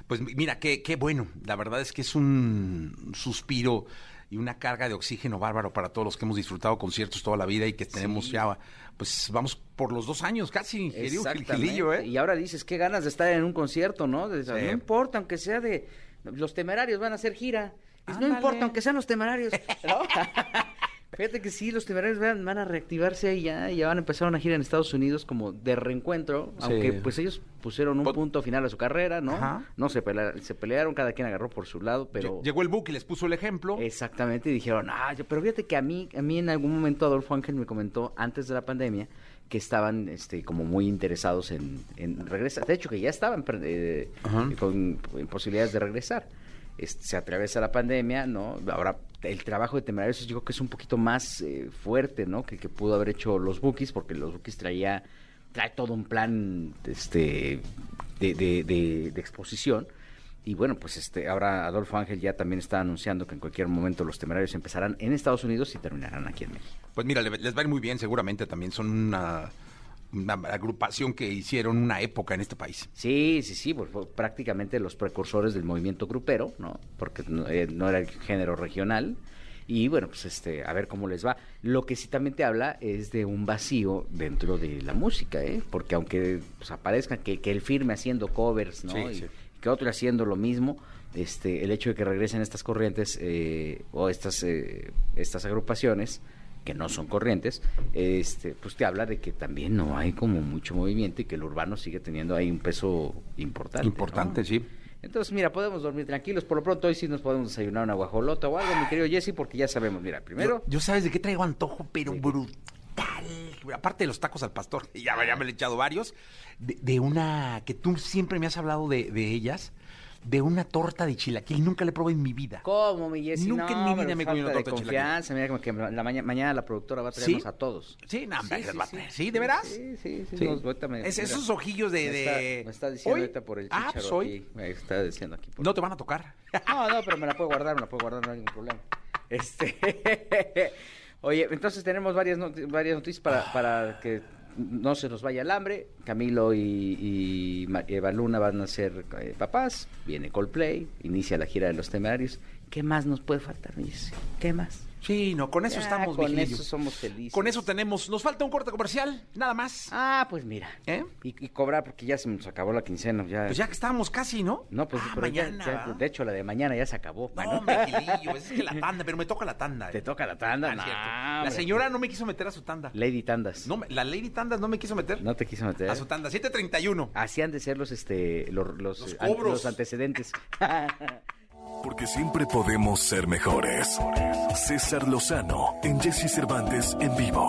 Pues mira, qué, qué bueno. La verdad es que es un suspiro y una carga de oxígeno bárbaro para todos los que hemos disfrutado conciertos toda la vida y que tenemos Sí. ya, pues vamos por los dos años casi, Exactamente. Gilillo, ¿eh? Y ahora dices, qué ganas de estar en un concierto, ¿no? De- Sí. No importa, aunque sea de... Los temerarios van a hacer gira. No importa, aunque sean los temerarios. ¿no? [laughs] Fíjate que sí, los temerarios van, van a reactivarse y ya, ya van a empezar una gira en Estados Unidos como de reencuentro, Sí. aunque pues ellos pusieron un Pot- punto final a su carrera, ¿no? Ajá. No se, pelea- se pelearon, cada quien agarró por su lado, pero... Lle- Llegó el Book y les puso el ejemplo. Exactamente, y dijeron, ah, yo- pero fíjate que a mí, a mí en algún momento Adolfo Ángel me comentó antes de la pandemia que estaban este, como muy interesados en, en regresar. De hecho, que ya estaban eh, con, posibilidades de regresar. Este, se atraviesa la pandemia, ¿no? Ahora, el trabajo de Temerarios yo creo que es un poquito más eh, fuerte, ¿no? Que, que pudo haber hecho los Bookies, porque los Bookies traía, trae todo un plan este, de, de- de- de exposición. Y bueno, pues este ahora Adolfo Ángel ya también está anunciando que en cualquier momento los temerarios empezarán en Estados Unidos y terminarán aquí en México. Pues mira, le- les va a ir muy bien seguramente también. Son una, una agrupación que hicieron una época en este país. Sí, sí, sí, pues prácticamente los precursores del movimiento grupero, ¿no? Porque no, eh, no era el género regional. Y bueno, pues este, a ver cómo les va. Lo que sí también te habla es de un vacío dentro de la música, ¿eh? Porque aunque pues, aparezcan que, que él firme haciendo covers, ¿no? Sí, y sí. Que otro haciendo lo mismo, este, el hecho de que regresen estas corrientes eh, o estas, eh, estas agrupaciones que no son corrientes, este, pues te habla de que también no hay como mucho movimiento y que el urbano sigue teniendo ahí un peso importante. Importante, ¿no? sí. Entonces, mira, podemos dormir tranquilos. Por lo pronto, hoy sí nos podemos desayunar una guajolota o algo, mi querido Jesse, porque ya sabemos, mira, primero... Yo, yo sabes de qué traigo antojo, pero brutal. Aparte de los tacos al pastor, [laughs] ya, ya me he echado varios, de, de una que tú siempre me has hablado de, de ellas, de una torta de chilaquil. Nunca la he probado en mi vida. ¿Cómo, mi Jesse? Nunca en mi vida me he comido una de torta de chilaquil. confianza. Mira, que la maña- mañana la productora va a traernos ¿Sí? a todos. Sí, no, Sí, va a traer. ¿Sí? ¿De veras? Sí, sí, sí. Me- Es- esos ojillos de... Me de- está, me está diciendo ¿Hoy? ahorita por el Ah, chícharo pues hoy. aquí. Me está diciendo aquí. por- No te van a tocar. No, no, pero me la puedo guardar, me la puedo guardar, no hay ningún problema. Este... [laughs] Oye, entonces tenemos varias, varias noticias para, para que no se nos vaya el hambre. Camilo y, y Eva Luna van a ser eh, papás. Viene Coldplay, inicia la gira de los temerarios. ¿Qué más nos puede faltar, Jesse? ¿Qué más? Sí, no, con eso Ya, estamos, Con Vigilio. eso somos felices. Con eso tenemos... Nos falta un corte comercial, nada más. Ah, pues mira. ¿Eh? Y, y cobrar porque ya se nos acabó la quincena. Ya... Pues ya que estábamos casi, ¿no? No, pues Ah, pero mañana, de hecho la de mañana ya se acabó. No, hombre, Gilillo, es que la [laughs] tanda, pero me toca la tanda. Te eh. toca la tanda. Ah, no, cierto. La señora no me quiso meter a su tanda. Lady Tandas. No, la Lady Tandas no me quiso meter No te quiso meter. a su tanda. 731. Así han de ser los, este, los, los, Los an- cobros. los antecedentes. [laughs] [laughs] Porque siempre podemos ser mejores. César Lozano en Jesse Cervantes en vivo.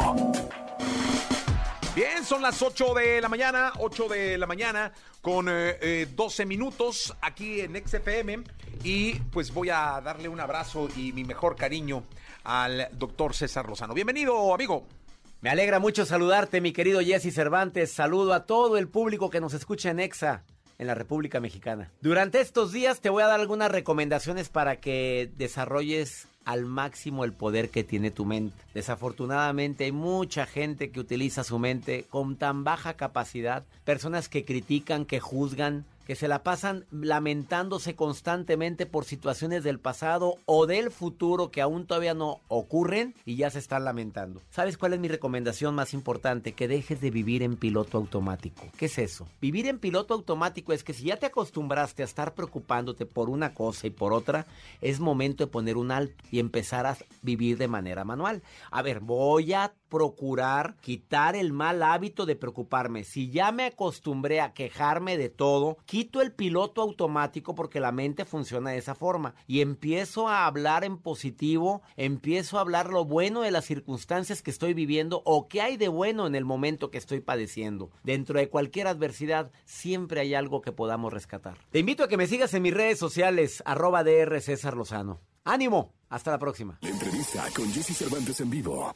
Bien, son las 8 de la mañana, 8 de la mañana con eh, eh, 12 minutos aquí en XFM y pues voy a darle un abrazo y mi mejor cariño al doctor César Lozano. Bienvenido, amigo. Me alegra mucho saludarte, mi querido Jesse Cervantes. Saludo a todo el público que nos escucha en EXA, en la República Mexicana. Durante estos días te voy a dar algunas recomendaciones para que desarrolles al máximo el poder que tiene tu mente. Desafortunadamente hay mucha gente que utiliza su mente con tan baja capacidad, personas que critican, que juzgan, que se la pasan lamentándose constantemente por situaciones del pasado o del futuro que aún todavía no ocurren y ya se están lamentando. ¿Sabes cuál es mi recomendación más importante? Que dejes de vivir en piloto automático. ¿Qué es eso? Vivir en piloto automático es que si ya te acostumbraste a estar preocupándote por una cosa y por otra, es momento de poner un alto y empezar a vivir de manera manual. A ver, voy a procurar quitar el mal hábito de preocuparme. Si ya me acostumbré a quejarme de todo, quito el piloto automático porque la mente funciona de esa forma y empiezo a hablar en positivo, empiezo a hablar lo bueno de las circunstancias que estoy viviendo o qué hay de bueno en el momento que estoy padeciendo. Dentro de cualquier adversidad siempre hay algo que podamos rescatar. Te invito a que me sigas en mis redes sociales, arroba DR César Lozano. ¡Ánimo! Hasta la próxima. La entrevista con Jesse Cervantes en vivo.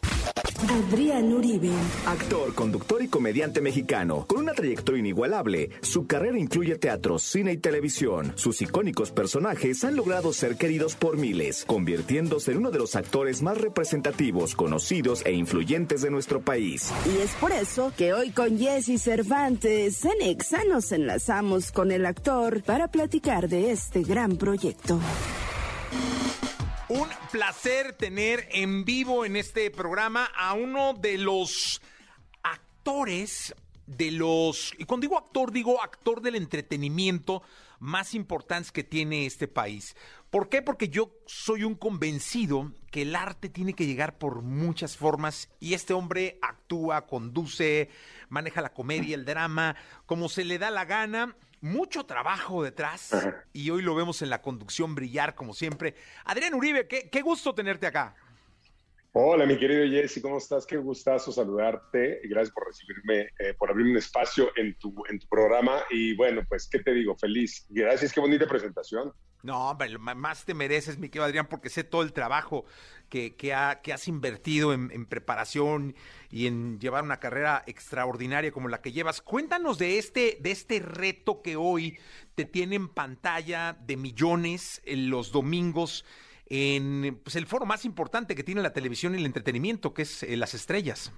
Adrián Uribe. Actor, conductor y comediante mexicano, con una trayectoria inigualable, su carrera incluye teatro, cine y televisión. Sus icónicos personajes han logrado ser queridos por miles, convirtiéndose en uno de los actores más representativos, conocidos e influyentes de nuestro país. Y es por eso que hoy con Jesse Cervantes en Exa nos enlazamos con el actor para platicar de este gran proyecto. Un placer tener en vivo en este programa a uno de los actores de los, y cuando digo actor, digo actor del entretenimiento más importantes que tiene este país. ¿Por qué? Porque yo soy un convencido que el arte tiene que llegar por muchas formas y este hombre actúa, conduce, maneja la comedia, el drama, como se le da la gana. Mucho trabajo detrás y hoy lo vemos en la conducción brillar como siempre. Adrián Uribe, qué, qué gusto tenerte acá. Hola, mi querido Jesse, ¿cómo estás? Qué gustazo saludarte gracias por recibirme, eh, por abrirme un espacio en tu, en tu programa. Y bueno, pues, ¿qué te digo? Feliz. Gracias, qué bonita presentación. No, hombre, más te mereces, mi querido Adrián, porque sé todo el trabajo que, que, ha- que has invertido en, en preparación y en llevar una carrera extraordinaria como la que llevas. Cuéntanos de este, de este reto que hoy te tiene en pantalla de millones en los domingos en pues, el foro más importante que tiene la televisión y el entretenimiento, que es eh, Las Estrellas.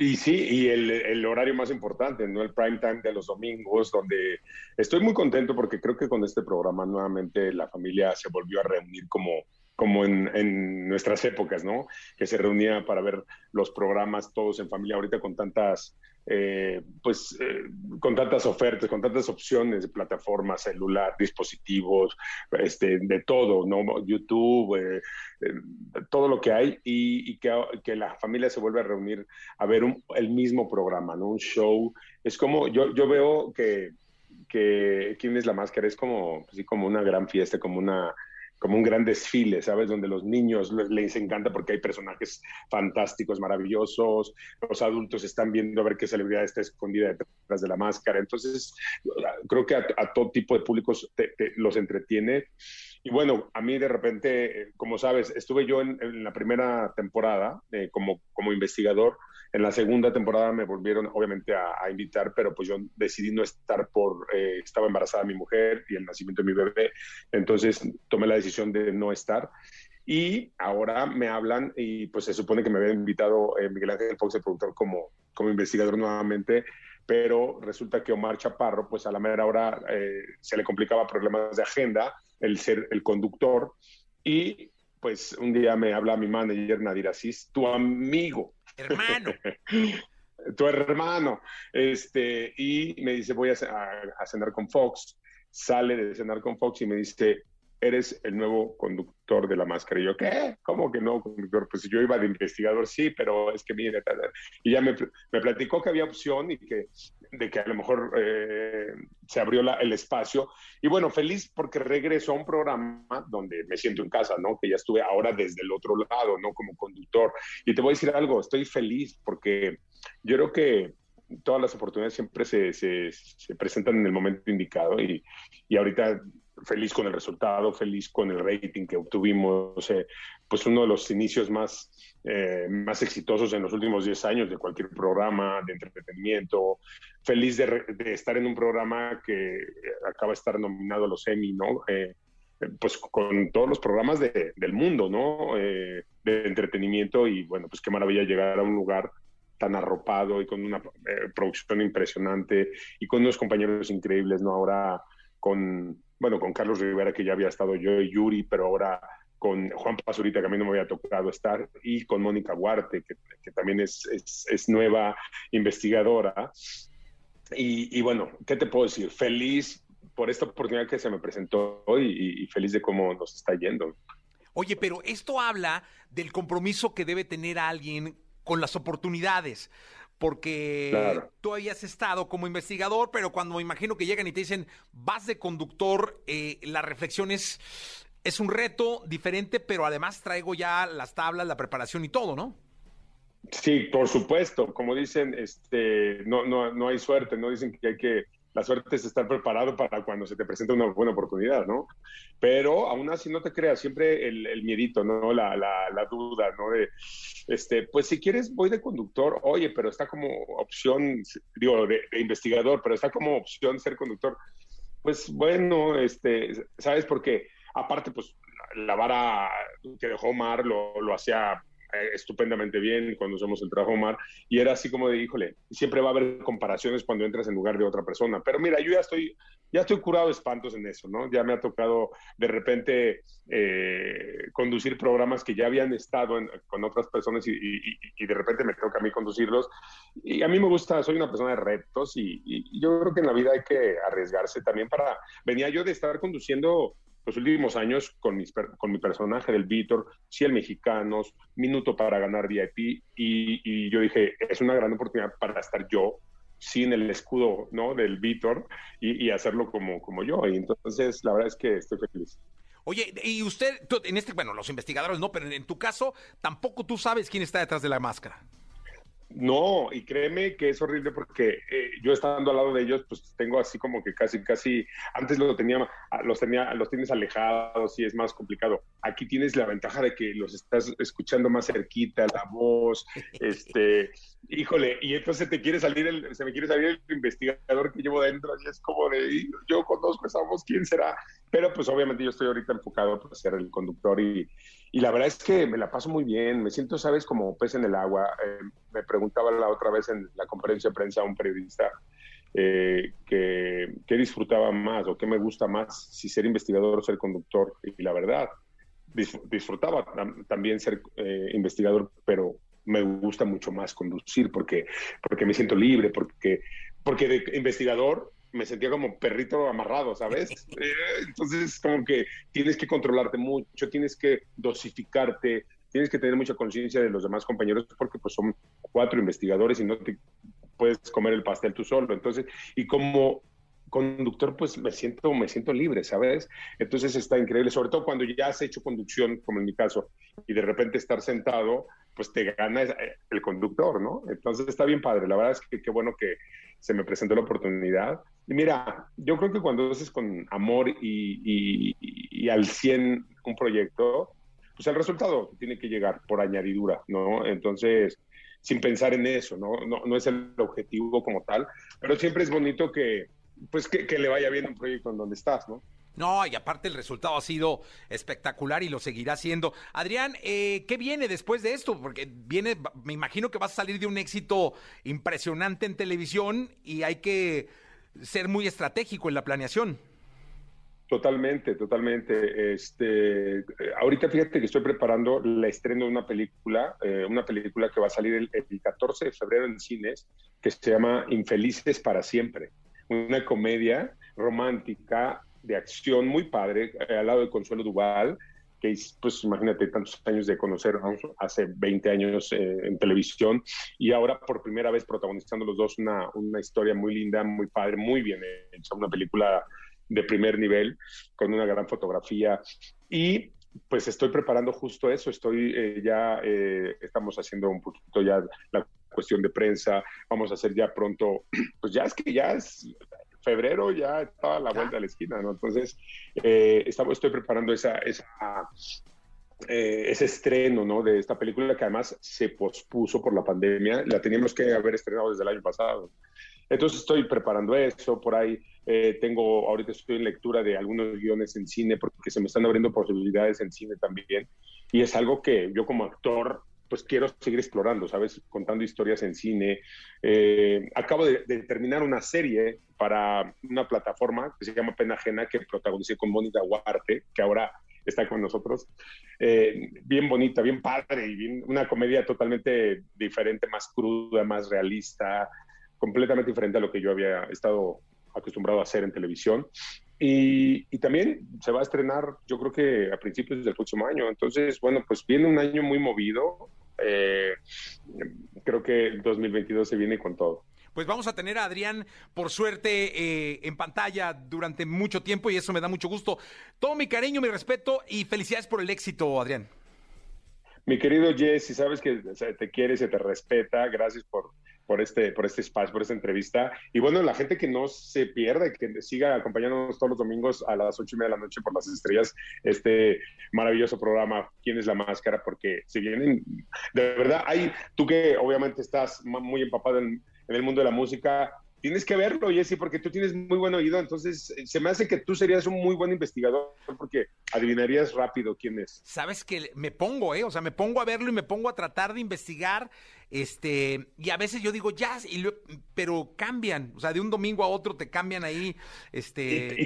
Y sí, y el, el horario más importante, ¿no? El prime time de los domingos, donde estoy muy contento porque creo que con este programa nuevamente la familia se volvió a reunir como, como en, en nuestras épocas, ¿no? Que se reunía para ver los programas todos en familia ahorita con tantas, eh, pues, eh, con tantas ofertas, con tantas opciones de plataformas, celular, dispositivos, este, de todo, ¿no? YouTube, eh, eh, todo lo que hay y, que, que la familia se vuelve a reunir a ver el mismo programa, ¿no? Un show. Es como, yo, yo veo que, que ¿Quién es la máscara? Es como, como una gran fiesta, como una como un gran desfile, ¿sabes? Donde los niños les, encanta porque hay personajes fantásticos, maravillosos, los adultos están viendo a ver qué celebridad está escondida detrás de la máscara. Entonces, creo que a, a todo tipo de públicos te- te- los entretiene. Y bueno, a mí de repente, eh, como sabes, estuve yo en, en la primera temporada eh, como, como investigador. En la segunda temporada me volvieron, obviamente, a, a invitar, pero pues yo decidí no estar por, eh, estaba embarazada mi mujer y el nacimiento de mi bebé, entonces tomé la decisión de no estar. Y ahora me hablan y pues se supone que me había invitado eh, Miguel Ángel Fox, el productor, como, como investigador nuevamente, pero resulta que Omar Chaparro, pues a la mera hora eh, se le complicaba problemas de agenda, el ser el conductor, y pues un día me habla mi manager Nadir Asís, tu amigo, Hermano. [laughs] tu hermano, este, y me dice, voy a, ce- a- a cenar con Fox, sale de cenar con Fox y me dice, eres el nuevo conductor de la máscara. Y yo, ¿qué? ¿Cómo que no, conductor? Pues yo iba de investigador, sí, pero es que mire, y ya me, me platicó que había opción y que de que a lo mejor eh, se abrió el espacio. Y bueno, feliz porque regreso a un programa donde me siento en casa, ¿no? Que ya estuve ahora desde el otro lado, ¿no? Como conductor. Y te voy a decir algo, estoy feliz porque yo creo que todas las oportunidades siempre se, se, se presentan en el momento indicado y, y ahorita feliz con el resultado, feliz con el rating que obtuvimos, eh, pues uno de los inicios más, eh, más exitosos en los últimos 10 años de cualquier programa de entretenimiento, feliz de, re- de estar en un programa que acaba de estar nominado a los Emmy, ¿no? Eh, pues con todos los programas de- del mundo, ¿no? Eh, de entretenimiento y bueno, pues qué maravilla llegar a un lugar tan arropado y con una eh, producción impresionante y con unos compañeros increíbles, ¿no? Ahora con, bueno, con Carlos Rivera, que ya había estado yo y Yuri, pero ahora con Juan Pazurita, que a mí no me había tocado estar, y con Mónica Huarte, que, que también es, es, es nueva investigadora. Y, y, bueno, ¿qué te puedo decir? Feliz por esta oportunidad que se me presentó y, y feliz de cómo nos está yendo. Oye, pero esto habla del compromiso que debe tener alguien con las oportunidades. Porque tú habías estado como investigador, pero cuando me imagino que llegan y te dicen, vas de conductor, eh, la reflexión es, es un reto diferente, pero además traigo ya las tablas, la preparación y todo, ¿no? Sí, por supuesto. Como dicen, este, no, no, no hay suerte, no dicen que hay que la suerte es estar preparado para cuando se te presenta una buena oportunidad, ¿no? Pero aún así no te creas, siempre el, el miedito, ¿no? La, la, la, duda, ¿no? De, este, pues si quieres voy de conductor, oye, pero está como opción, digo, de, investigador, pero está como opción ser conductor. Pues bueno, este, ¿sabes? Porque aparte, pues la vara que dejó Omar lo, lo hacía estupendamente bien cuando hacemos el trabajo Omar, y era así como de, híjole, siempre va a haber comparaciones cuando entras en lugar de otra persona, pero mira, yo ya estoy, ya estoy curado de espantos en eso, ¿no? Ya me ha tocado de repente eh, conducir programas que ya habían estado con otras personas y, y, de repente me toca a mí conducirlos, y a mí me gusta, soy una persona de retos y, yo creo que en la vida hay que arriesgarse también para, venía yo de estar conduciendo los últimos años con, con mi personaje del Víctor, el Mexicanos, Minuto para ganar VIP, y, yo dije, es una gran oportunidad para estar yo sin el escudo ¿no? del Víctor y, hacerlo como, como yo. Y entonces, la verdad es que estoy feliz. Oye, y usted, en este, bueno, los investigadores no, pero en tu caso, tampoco tú sabes quién está detrás de la máscara. No, y créeme que es horrible porque eh, yo estando al lado de ellos, pues tengo así como que casi, casi, antes lo tenía, los tenía, los tienes alejados y es más complicado. Aquí tienes la ventaja de que los estás escuchando más cerquita, la voz, [laughs] este, híjole, y entonces te quiere salir el, se me quiere salir el investigador que llevo dentro y es como de, yo conozco esa voz, ¿quién será? Pero pues obviamente yo estoy ahorita enfocado para ser el conductor y, y la verdad es que me la paso muy bien, me siento, sabes, como pez en el agua. Eh, me preguntaba la otra vez en la conferencia de prensa un periodista eh, que, disfrutaba más o qué me gusta más, si ser investigador o ser conductor. Y la verdad, disfrutaba también ser eh, investigador, pero me gusta mucho más conducir porque, porque me siento libre, porque, porque de investigador me sentía como perrito amarrado, ¿sabes? [laughs] Eh, entonces, como que tienes que controlarte mucho, tienes que dosificarte, tienes que tener mucha conciencia de los demás compañeros porque pues son cuatro investigadores y no te puedes comer el pastel tú solo. Entonces, y como conductor, pues me siento, me siento libre, ¿sabes? Entonces está increíble, sobre todo cuando ya has hecho conducción, como en mi caso, y de repente estar sentado, pues te gana el conductor, ¿no? Entonces está bien padre, la verdad es que qué bueno que se me presentó la oportunidad. Mira, yo creo que cuando haces con amor y, y, al 100 un proyecto, pues el resultado tiene que llegar por añadidura, ¿no? Entonces, sin pensar en eso, ¿no? No, no es el objetivo como tal, pero siempre es bonito que, pues, que, que le vaya bien un proyecto en donde estás, ¿no? No, y aparte el resultado ha sido espectacular y lo seguirá siendo. Adrián, eh, ¿qué viene después de esto? Porque viene, me imagino que vas a salir de un éxito impresionante en televisión y hay que ser muy estratégico en la planeación. Totalmente, totalmente. Este, ahorita fíjate que estoy preparando la estreno de una película, eh, una película que va a salir el, el 14 de febrero en cines, que se llama Infelices para siempre. Una comedia romántica de acción muy padre, eh, al lado de Consuelo Duval, que pues imagínate tantos años de conocer hace 20 años eh, en televisión y ahora por primera vez protagonizando los dos una, una historia muy linda, muy padre, muy bien hecha, una película de primer nivel con una gran fotografía. Y pues estoy preparando justo eso, estoy eh, ya, estamos haciendo un poquito ya la cuestión de prensa, vamos a hacer ya pronto, [clears throat] pues ya es que ya es febrero ya estaba a la vuelta de la esquina, ¿no? Entonces, eh, estamos, estoy preparando esa, esa eh, ese estreno, ¿no? De esta película que además se pospuso por la pandemia, la teníamos que haber estrenado desde el año pasado. Entonces estoy preparando eso, por ahí eh, tengo, ahorita estoy en lectura de algunos guiones en cine porque se me están abriendo posibilidades en cine también. Y es algo que yo como actor pues quiero seguir explorando, ¿sabes? Contando historias en cine. Eh, acabo de, terminar una serie para una plataforma que se llama Pena Ajena, que protagonicé con Mónica Huarte, que ahora está con nosotros. Eh, bien bonita, bien padre y bien, una comedia totalmente diferente, más cruda, más realista, completamente diferente a lo que yo había estado acostumbrado a hacer en televisión. Y, y, también se va a estrenar, yo creo que a principios del próximo año. Entonces, bueno, pues viene un año muy movido eh, creo que el 2022 se viene con todo. Pues vamos a tener a Adrián, por suerte, eh, en pantalla durante mucho tiempo y eso me da mucho gusto. Todo mi cariño, mi respeto y felicidades por el éxito, Adrián. Mi querido Jesse, sabes que se te quiere, se te respeta. Gracias por, por, este, por este espacio, por esta entrevista. Y bueno, la gente que no se pierde, que siga acompañándonos todos los domingos a las ocho y media de la noche por las estrellas, este maravilloso programa, ¿Quién es la máscara? Porque si vienen, de verdad, hay, tú que obviamente estás muy empapado en, en el mundo de la música, tienes que verlo, Jesse, porque tú tienes muy buen oído, entonces eh, se me hace que tú serías un muy buen investigador porque adivinarías rápido quién es. Sabes que me pongo, ¿eh? O sea, me pongo a verlo y me pongo a tratar de investigar, este, y a veces yo digo jazz, y pero cambian, o sea, de un domingo a otro te cambian ahí, este...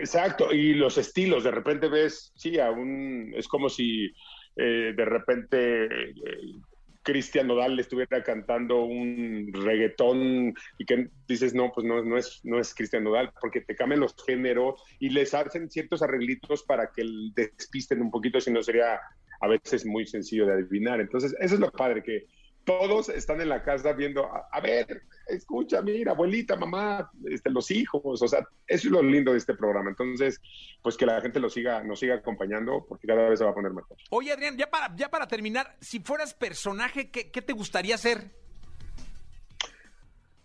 exacto, y los estilos, de repente ves, sí, aún es como si eh, de repente... Eh, Cristian Nodal le estuviera cantando un reggaetón y que dices, no, pues no, no es, no es Cristian Nodal, porque te cambian los géneros y les hacen ciertos arreglitos para que despisten un poquito, si no sería a veces muy sencillo de adivinar. Entonces, eso es lo padre, que todos están en la casa viendo, a, ver, escucha, mira, abuelita, mamá, este, los hijos, o sea, eso es lo lindo de este programa. Entonces, pues que la gente lo siga, nos siga acompañando, porque cada vez se va a poner mejor. Oye, Adrián, ya para, ya para terminar, si fueras personaje, ¿qué, te gustaría ser?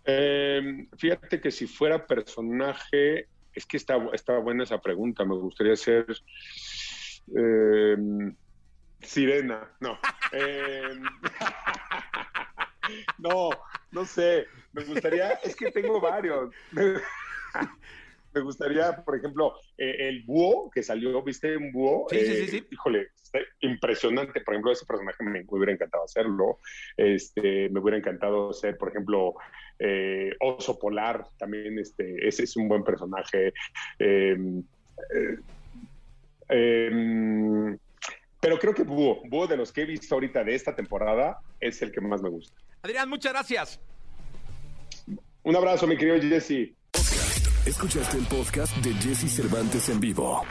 Em, fíjate que si fuera personaje, es que está, está buena esa pregunta, me gustaría ser... Em, sirena, no. [laughs] Em, [laughs] no, no sé. Me gustaría, es que tengo varios. [laughs] Me gustaría, por ejemplo, eh, el búho que salió, ¿viste un búho? Sí, sí, sí, eh, Híjole, impresionante. Por ejemplo, ese personaje me, hubiera encantado hacerlo. Este, me hubiera encantado ser, por ejemplo, eh, oso polar. También, este, ese es un buen personaje. Em, em, pero creo que Búho, Búho de los que he visto ahorita de esta temporada, es el que más me gusta. Adrián, muchas gracias. Un abrazo, mi querido Jesse. Escuchaste el podcast de Jesse Cervantes en vivo.